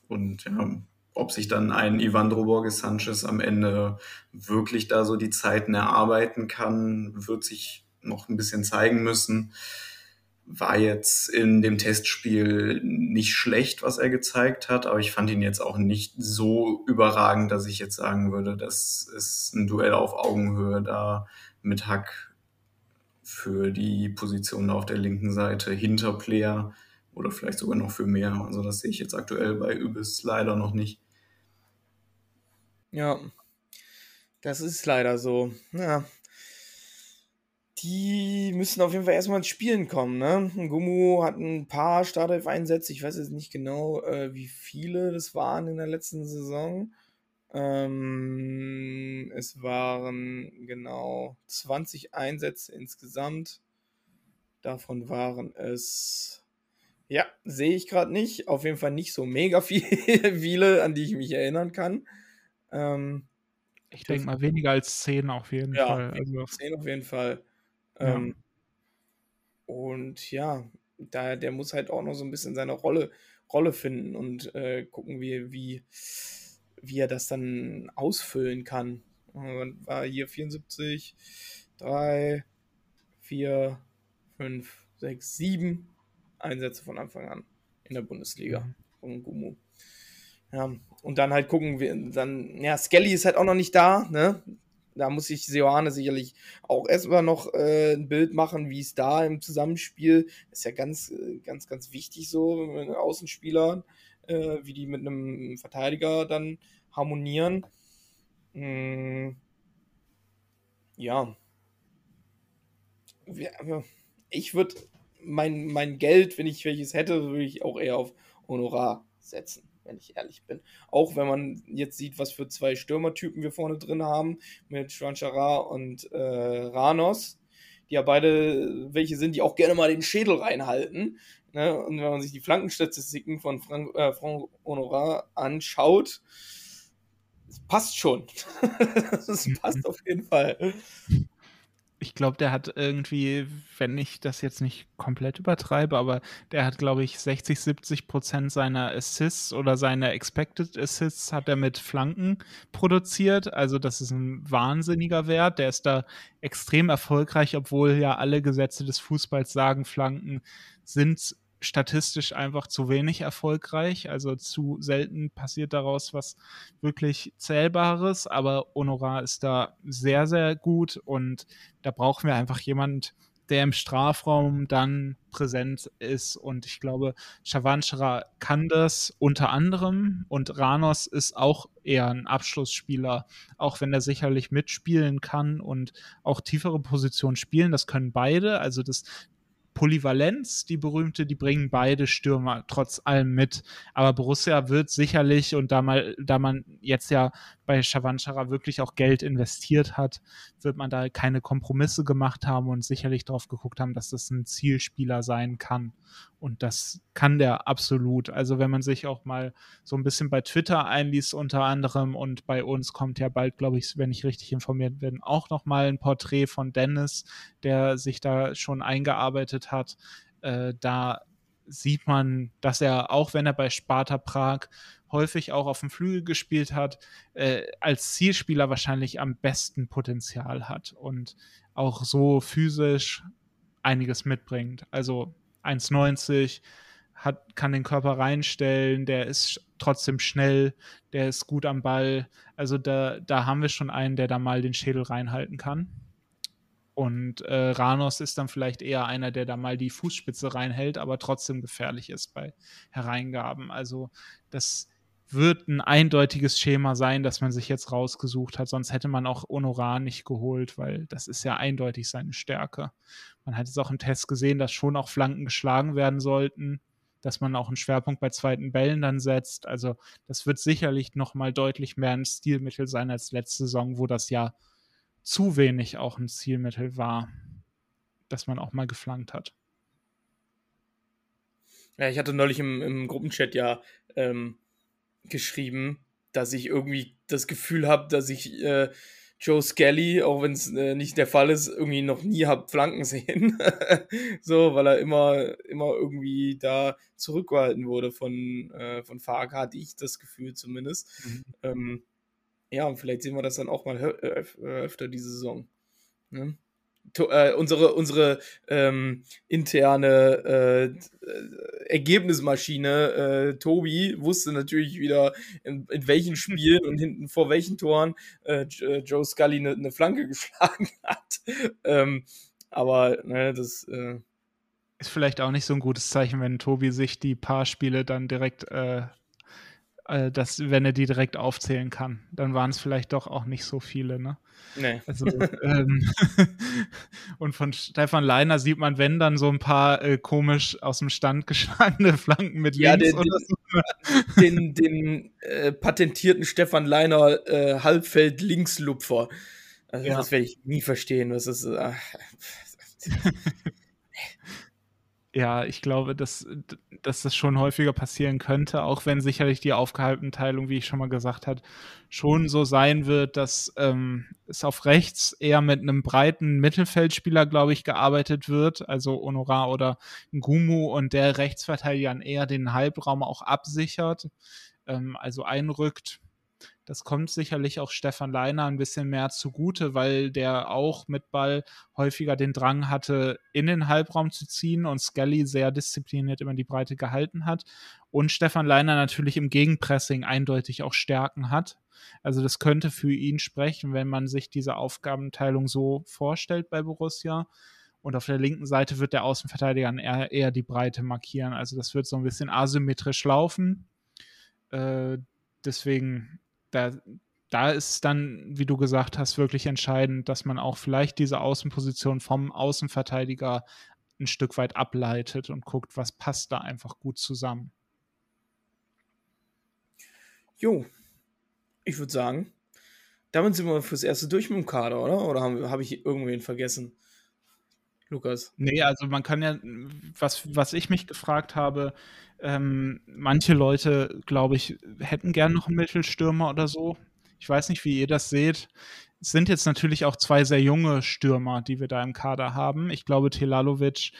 und ja, ob sich dann ein Ivan Droborges Sanchez am Ende wirklich da so die Zeiten erarbeiten kann, wird sich noch ein bisschen zeigen müssen war jetzt in dem Testspiel nicht schlecht, was er gezeigt hat, aber ich fand ihn jetzt auch nicht so überragend, dass ich jetzt sagen würde, das ist ein Duell auf Augenhöhe da mit Hack für die Position auf der linken Seite hinter Player oder vielleicht sogar noch für mehr. Also das sehe ich jetzt aktuell bei Übis leider noch nicht. Ja, das ist leider so. Ja, die müssen auf jeden Fall erstmal ins Spielen kommen. Ne? Gumu hat ein paar Startelf-Einsätze. Ich weiß jetzt nicht genau, äh, wie viele das waren in der letzten Saison. Ähm, es waren genau 20 Einsätze insgesamt. Davon waren es, ja, sehe ich gerade nicht. Auf jeden Fall nicht so mega viele, an die ich mich erinnern kann. Ähm, ich denke mal weniger als 10 auf jeden ja, Fall. Also 10 auf jeden Fall. Ähm, und ja, da, der muss halt auch noch so ein bisschen seine Rolle, Rolle finden und äh, gucken, wie, wie, wie er das dann ausfüllen kann. Und war hier 74, 3, 4, 5, 6, 7 Einsätze von Anfang an in der Bundesliga Mhm. von Gumu. Ja, und dann halt gucken wir, dann, ja, Skelly ist halt auch noch nicht da, ne? Da muss sich Seoane sicherlich auch erstmal noch äh, ein Bild machen, wie es da im Zusammenspiel ist ja ganz, äh, ganz, ganz wichtig so mit Außenspielern, äh, wie die mit einem Verteidiger dann harmonieren. Mm, ja. Ich würde mein, mein Geld, wenn ich welches hätte, würde ich auch eher auf Honorar setzen, wenn ich ehrlich bin. Auch wenn man jetzt sieht, was für zwei Stürmertypen wir vorne drin haben, mit Schwanchara und äh, Ranos, die ja beide welche sind, die auch gerne mal den Schädel reinhalten. Ne? Und wenn man sich die Flankenstatistiken von Frank, äh, Frank Honorar anschaut, passt schon. Es passt auf jeden Fall. Ich glaube, der hat irgendwie, wenn ich das jetzt nicht komplett übertreibe, aber der hat, glaube ich, 60, 70 Prozent seiner Assists oder seiner Expected Assists hat er mit Flanken produziert. Also das ist ein wahnsinniger Wert. Der ist da extrem erfolgreich, obwohl ja alle Gesetze des Fußballs sagen, Flanken sind statistisch einfach zu wenig erfolgreich. Also zu selten passiert daraus was wirklich Zählbares. Aber Honorar ist da sehr, sehr gut und da brauchen wir einfach jemand, der im Strafraum dann präsent ist. Und ich glaube, Chavanchara kann das unter anderem. Und Ranos ist auch eher ein Abschlussspieler, auch wenn er sicherlich mitspielen kann und auch tiefere Positionen spielen. Das können beide. Also das Polyvalenz, die berühmte, die bringen beide Stürmer trotz allem mit. Aber Borussia wird sicherlich, und da, mal, da man jetzt ja bei Chavanchara wirklich auch Geld investiert hat, wird man da keine Kompromisse gemacht haben und sicherlich darauf geguckt haben, dass das ein Zielspieler sein kann. Und das kann der absolut. Also wenn man sich auch mal so ein bisschen bei Twitter einliest unter anderem und bei uns kommt ja bald, glaube ich, wenn ich richtig informiert bin, auch noch mal ein Porträt von Dennis, der sich da schon eingearbeitet hat. Äh, da sieht man, dass er, auch wenn er bei Sparta Prag häufig auch auf dem Flügel gespielt hat, äh, als Zielspieler wahrscheinlich am besten Potenzial hat und auch so physisch einiges mitbringt. Also 1,90 hat, kann den Körper reinstellen, der ist trotzdem schnell, der ist gut am Ball. Also da, da haben wir schon einen, der da mal den Schädel reinhalten kann. Und äh, Ranos ist dann vielleicht eher einer, der da mal die Fußspitze reinhält, aber trotzdem gefährlich ist bei Hereingaben. Also das wird ein eindeutiges Schema sein, das man sich jetzt rausgesucht hat. Sonst hätte man auch Honorar nicht geholt, weil das ist ja eindeutig seine Stärke. Man hat es auch im Test gesehen, dass schon auch Flanken geschlagen werden sollten, dass man auch einen Schwerpunkt bei zweiten Bällen dann setzt. Also das wird sicherlich noch mal deutlich mehr ein Stilmittel sein als letzte Saison, wo das ja zu wenig auch ein Zielmittel war, dass man auch mal geflankt hat. Ja, ich hatte neulich im, im Gruppenchat ja ähm, geschrieben, dass ich irgendwie das Gefühl habe, dass ich äh, Joe Skelly, auch wenn es äh, nicht der Fall ist, irgendwie noch nie hab Flanken sehen. so, weil er immer, immer irgendwie da zurückgehalten wurde von, äh, von Fark, hatte ich das Gefühl zumindest. Mhm. Ähm, ja, und vielleicht sehen wir das dann auch mal hö- öf- öfter diese Saison. Ne? Äh, unsere unsere ähm, interne äh, äh, Ergebnismaschine, äh, Tobi, wusste natürlich wieder, in, in welchen Spielen und hinten vor welchen Toren äh, äh, Joe Scully eine ne Flanke geschlagen hat. ähm, aber ne, das äh, Ist vielleicht auch nicht so ein gutes Zeichen, wenn Tobi sich die paar Spiele dann direkt, äh, äh, das, wenn er die direkt aufzählen kann. Dann waren es vielleicht doch auch nicht so viele, ne? ne. Also, ähm, und von Stefan Leiner sieht man, wenn dann so ein paar äh, komisch aus dem Stand geschlagene Flanken mit Ja, links der- oder so. den, den äh, patentierten Stefan Leiner äh, Halbfeld Linkslupfer. Also Ja. das werde ich nie verstehen. Was ist, ach, Ja, ich glaube, dass, dass das schon häufiger passieren könnte, auch wenn sicherlich die Aufgabenteilung, wie ich schon mal gesagt habe, schon so sein wird, dass ähm, es auf rechts eher mit einem breiten Mittelfeldspieler, glaube ich, gearbeitet wird, also Honorar oder Ngumu und der Rechtsverteidiger eher den Halbraum auch absichert, ähm, also einrückt. Das kommt sicherlich auch Stefan Leiner ein bisschen mehr zugute, weil der auch mit Ball häufiger den Drang hatte, in den Halbraum zu ziehen und Skelly sehr diszipliniert immer die Breite gehalten hat. Und Stefan Leiner natürlich im Gegenpressing eindeutig auch Stärken hat. Also das könnte für ihn sprechen, wenn man sich diese Aufgabenteilung so vorstellt bei Borussia. Und auf der linken Seite wird der Außenverteidiger eher, eher die Breite markieren. Also das wird so ein bisschen asymmetrisch laufen. Äh, deswegen da, da ist dann, wie du gesagt hast, wirklich entscheidend, dass man auch vielleicht diese Außenposition vom Außenverteidiger ein Stück weit ableitet und guckt, was passt da einfach gut zusammen. Jo, ich würde sagen, damit sind wir fürs Erste durch mit dem Kader, oder? Oder habe hab ich irgendwen vergessen? Lukas. Nee, also man kann ja, was, was ich mich gefragt habe, ähm, manche Leute, glaube ich, hätten gern noch einen Mittelstürmer oder so. Ich weiß nicht, wie ihr das seht. Es sind jetzt natürlich auch zwei sehr junge Stürmer, die wir da im Kader haben. Ich glaube, Telalovic,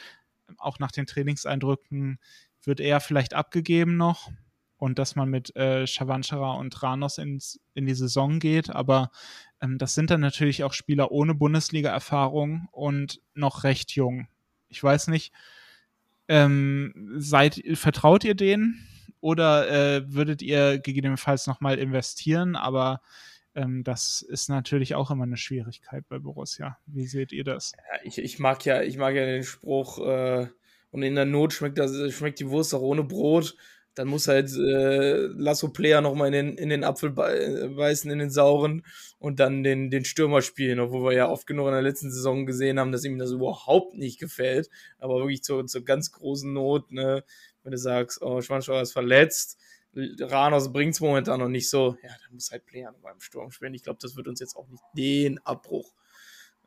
auch nach den Trainingseindrücken, wird eher vielleicht abgegeben noch und dass man mit äh, und Ranos ins, in die Saison geht. Aber ähm, das sind dann natürlich auch Spieler ohne Bundesliga-Erfahrung und noch recht jung. Ich weiß nicht, ähm, seid, vertraut ihr denen oder äh, würdet ihr gegebenenfalls nochmal investieren? Aber ähm, das ist natürlich auch immer eine Schwierigkeit bei Borussia. Wie seht ihr das? Ja, ich, ich, mag ja, ich mag ja den Spruch, äh, und in der Not schmeckt, das, schmeckt die Wurst auch ohne Brot dann muss halt äh, Lasso Player nochmal in den, in den Apfel beißen, in den sauren und dann den, den Stürmer spielen, obwohl wir ja oft genug in der letzten Saison gesehen haben, dass ihm das überhaupt nicht gefällt. Aber wirklich zur, zur ganz großen Not, ne, wenn du sagst, oh, Schwanschauer ist verletzt, Ranos bringt es momentan noch nicht so, ja, dann muss halt Player beim Sturm spielen. Ich glaube, das wird uns jetzt auch nicht den Abbruch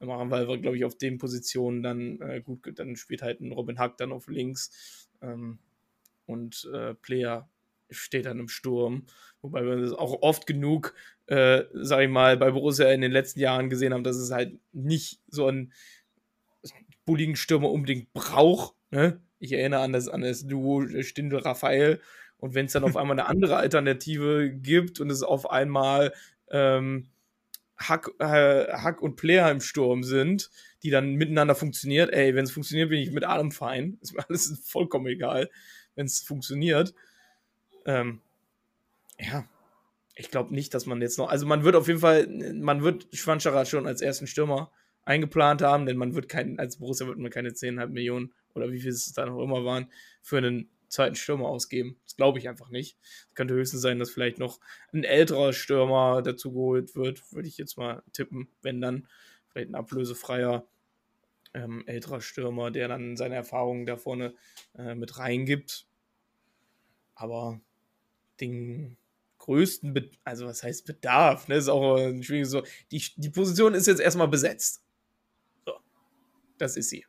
machen, weil wir, glaube ich, auf den Positionen dann äh, gut, dann spielt halt ein Robin Hack dann auf links. Ähm, und äh, Player steht dann im Sturm. Wobei wir das auch oft genug, äh, sag ich mal, bei Borussia in den letzten Jahren gesehen haben, dass es halt nicht so einen bulligen Stürmer unbedingt braucht. Ne? Ich erinnere an das, an das Duo Stindl-Raphael. Und wenn es dann auf einmal eine andere Alternative gibt und es auf einmal ähm, Hack, äh, Hack und Player im Sturm sind, die dann miteinander funktioniert, ey, wenn es funktioniert, bin ich mit allem fein. Ist mir alles vollkommen egal wenn es funktioniert. Ähm, ja, ich glaube nicht, dass man jetzt noch, also man wird auf jeden Fall, man wird Schwanscherer schon als ersten Stürmer eingeplant haben, denn man wird keinen, als Borussia wird man keine 10,5 Millionen oder wie viel es da noch immer waren, für einen zweiten Stürmer ausgeben. Das glaube ich einfach nicht. Es könnte höchstens sein, dass vielleicht noch ein älterer Stürmer dazu geholt wird, würde ich jetzt mal tippen, wenn dann vielleicht ein ablösefreier ähm, älterer Stürmer, der dann seine Erfahrungen da vorne äh, mit reingibt. Aber den größten, Be also was heißt Bedarf, ne, ist auch ein schwieriges so. Die, die Position ist jetzt erstmal besetzt. So. Das ist sie.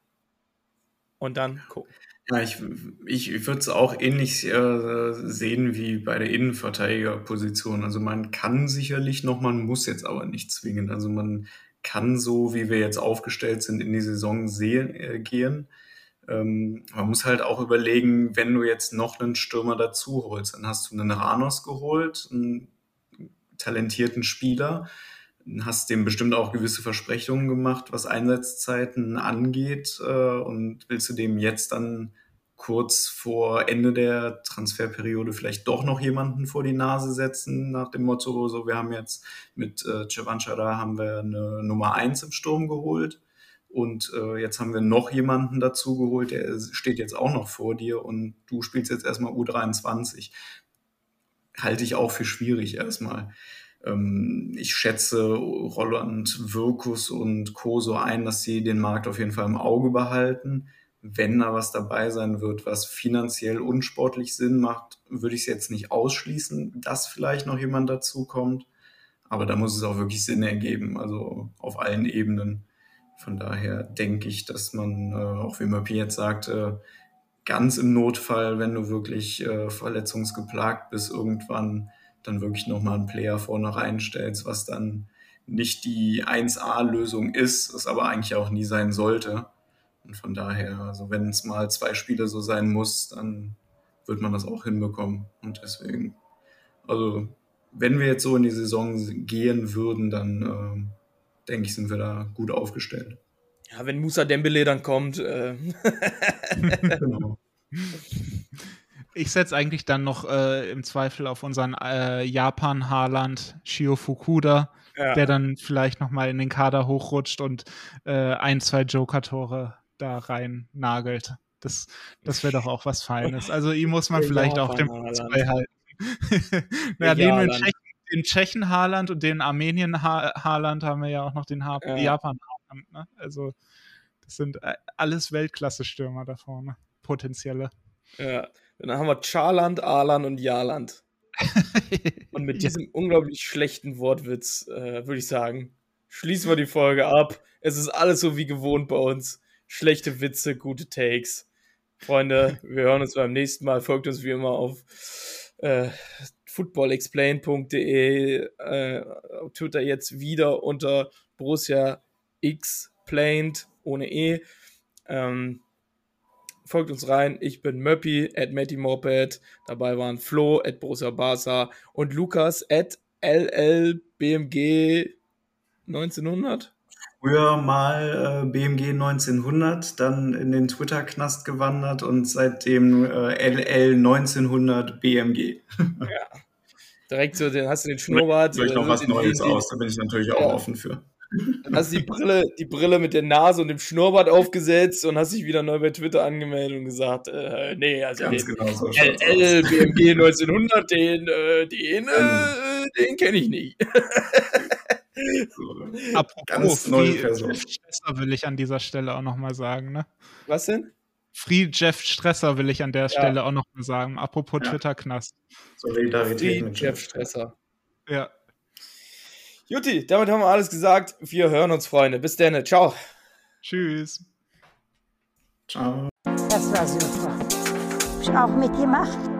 Und dann gucken. Ja, ich, ich würde es auch ähnlich äh, sehen wie bei der Innenverteidigerposition. Also man kann sicherlich noch, man muss jetzt aber nicht zwingend. Also man kann so, wie wir jetzt aufgestellt sind, in die Saison sehen, äh, gehen. Ähm, man muss halt auch überlegen, wenn du jetzt noch einen Stürmer dazu holst, dann hast du einen Ranos geholt, einen talentierten Spieler, hast dem bestimmt auch gewisse Versprechungen gemacht, was Einsatzzeiten angeht äh, und willst du dem jetzt dann kurz vor Ende der Transferperiode vielleicht doch noch jemanden vor die Nase setzen, nach dem Motto, so wir haben jetzt mit äh, Cevanchara haben wir eine Nummer eins im Sturm geholt und äh, jetzt haben wir noch jemanden dazu geholt, der steht jetzt auch noch vor dir und du spielst jetzt erstmal U23. Halte ich auch für schwierig erstmal. Ähm, ich schätze Roland Wirkus und Co. so ein, dass sie den Markt auf jeden Fall im Auge behalten wenn da was dabei sein wird, was finanziell unsportlich Sinn macht, würde ich es jetzt nicht ausschließen, dass vielleicht noch jemand dazu kommt. Aber da muss es auch wirklich Sinn ergeben, also auf allen Ebenen. Von daher denke ich, dass man, äh, auch wie Murphy jetzt sagte, ganz im Notfall, wenn du wirklich äh, verletzungsgeplagt bist, irgendwann dann wirklich nochmal einen Player vorne reinstellst, was dann nicht die 1A-Lösung ist, es aber eigentlich auch nie sein sollte. Und von daher, also wenn es mal zwei Spiele so sein muss, dann wird man das auch hinbekommen. Und deswegen, also wenn wir jetzt so in die Saison gehen würden, dann äh, denke ich, sind wir da gut aufgestellt. Ja, wenn Musa Dembele dann kommt. Äh. genau. Ich setze eigentlich dann noch äh, im Zweifel auf unseren äh, Japan-Haaland Shio Fukuda, ja. der dann vielleicht nochmal in den Kader hochrutscht und äh, ein, zwei Joker-Tore da rein nagelt. Das, das wäre doch auch was Feines. Also ihm muss man vielleicht auch den Platz beihalten. naja, neben den Tschechen, den Tschechen Haaland und den Armenien ha Haaland haben wir ja auch noch den ha ja. Japan Haaland. Ne? Also das sind äh, alles Weltklasse-Stürmer da vorne, potenzielle. Ja, dann haben wir Charland, Alan und Jaland. und mit diesem unglaublich schlechten Wortwitz äh, würde ich sagen, schließen wir die Folge ab. Es ist alles so wie gewohnt bei uns. Schlechte Witze, gute Takes. Freunde, wir hören uns beim nächsten Mal. Folgt uns wie immer auf äh, footballexplain.de, äh, Twitter jetzt wieder unter Borussia Explained ohne E. Ähm, folgt uns rein. Ich bin Möppi at Matty Moped. Dabei waren Flo at Borussia Barca und Lukas at LLBMG 1900 früher mal äh, BMG 1900, dann in den Twitter-Knast gewandert und seitdem äh, LL 1900 BMG. ja. Direkt so, den hast du den Schnurrbart. Soll ich noch was Neues aus? Da bin ich natürlich auch ja. offen für. Dann hast du die Brille, die Brille mit der Nase und dem Schnurrbart aufgesetzt und hast dich wieder neu bei Twitter angemeldet und gesagt, äh, nee, also Ganz den genau so LL BMG 1900, den, äh, den, äh, den kenne ich nicht. So, Apropos, ganz neue Person. Stresser will ich an dieser Stelle auch nochmal sagen, ne? Was denn? Free Jeff Stresser will ich an der ja. Stelle auch nochmal sagen. Apropos ja. Twitter-Knast. Solidarität Free mit Jeff Stresser. Ja. Juti, damit haben wir alles gesagt. Wir hören uns, Freunde. Bis dann. Ciao. Tschüss. Ciao. Das war super. Hab ich auch mitgemacht.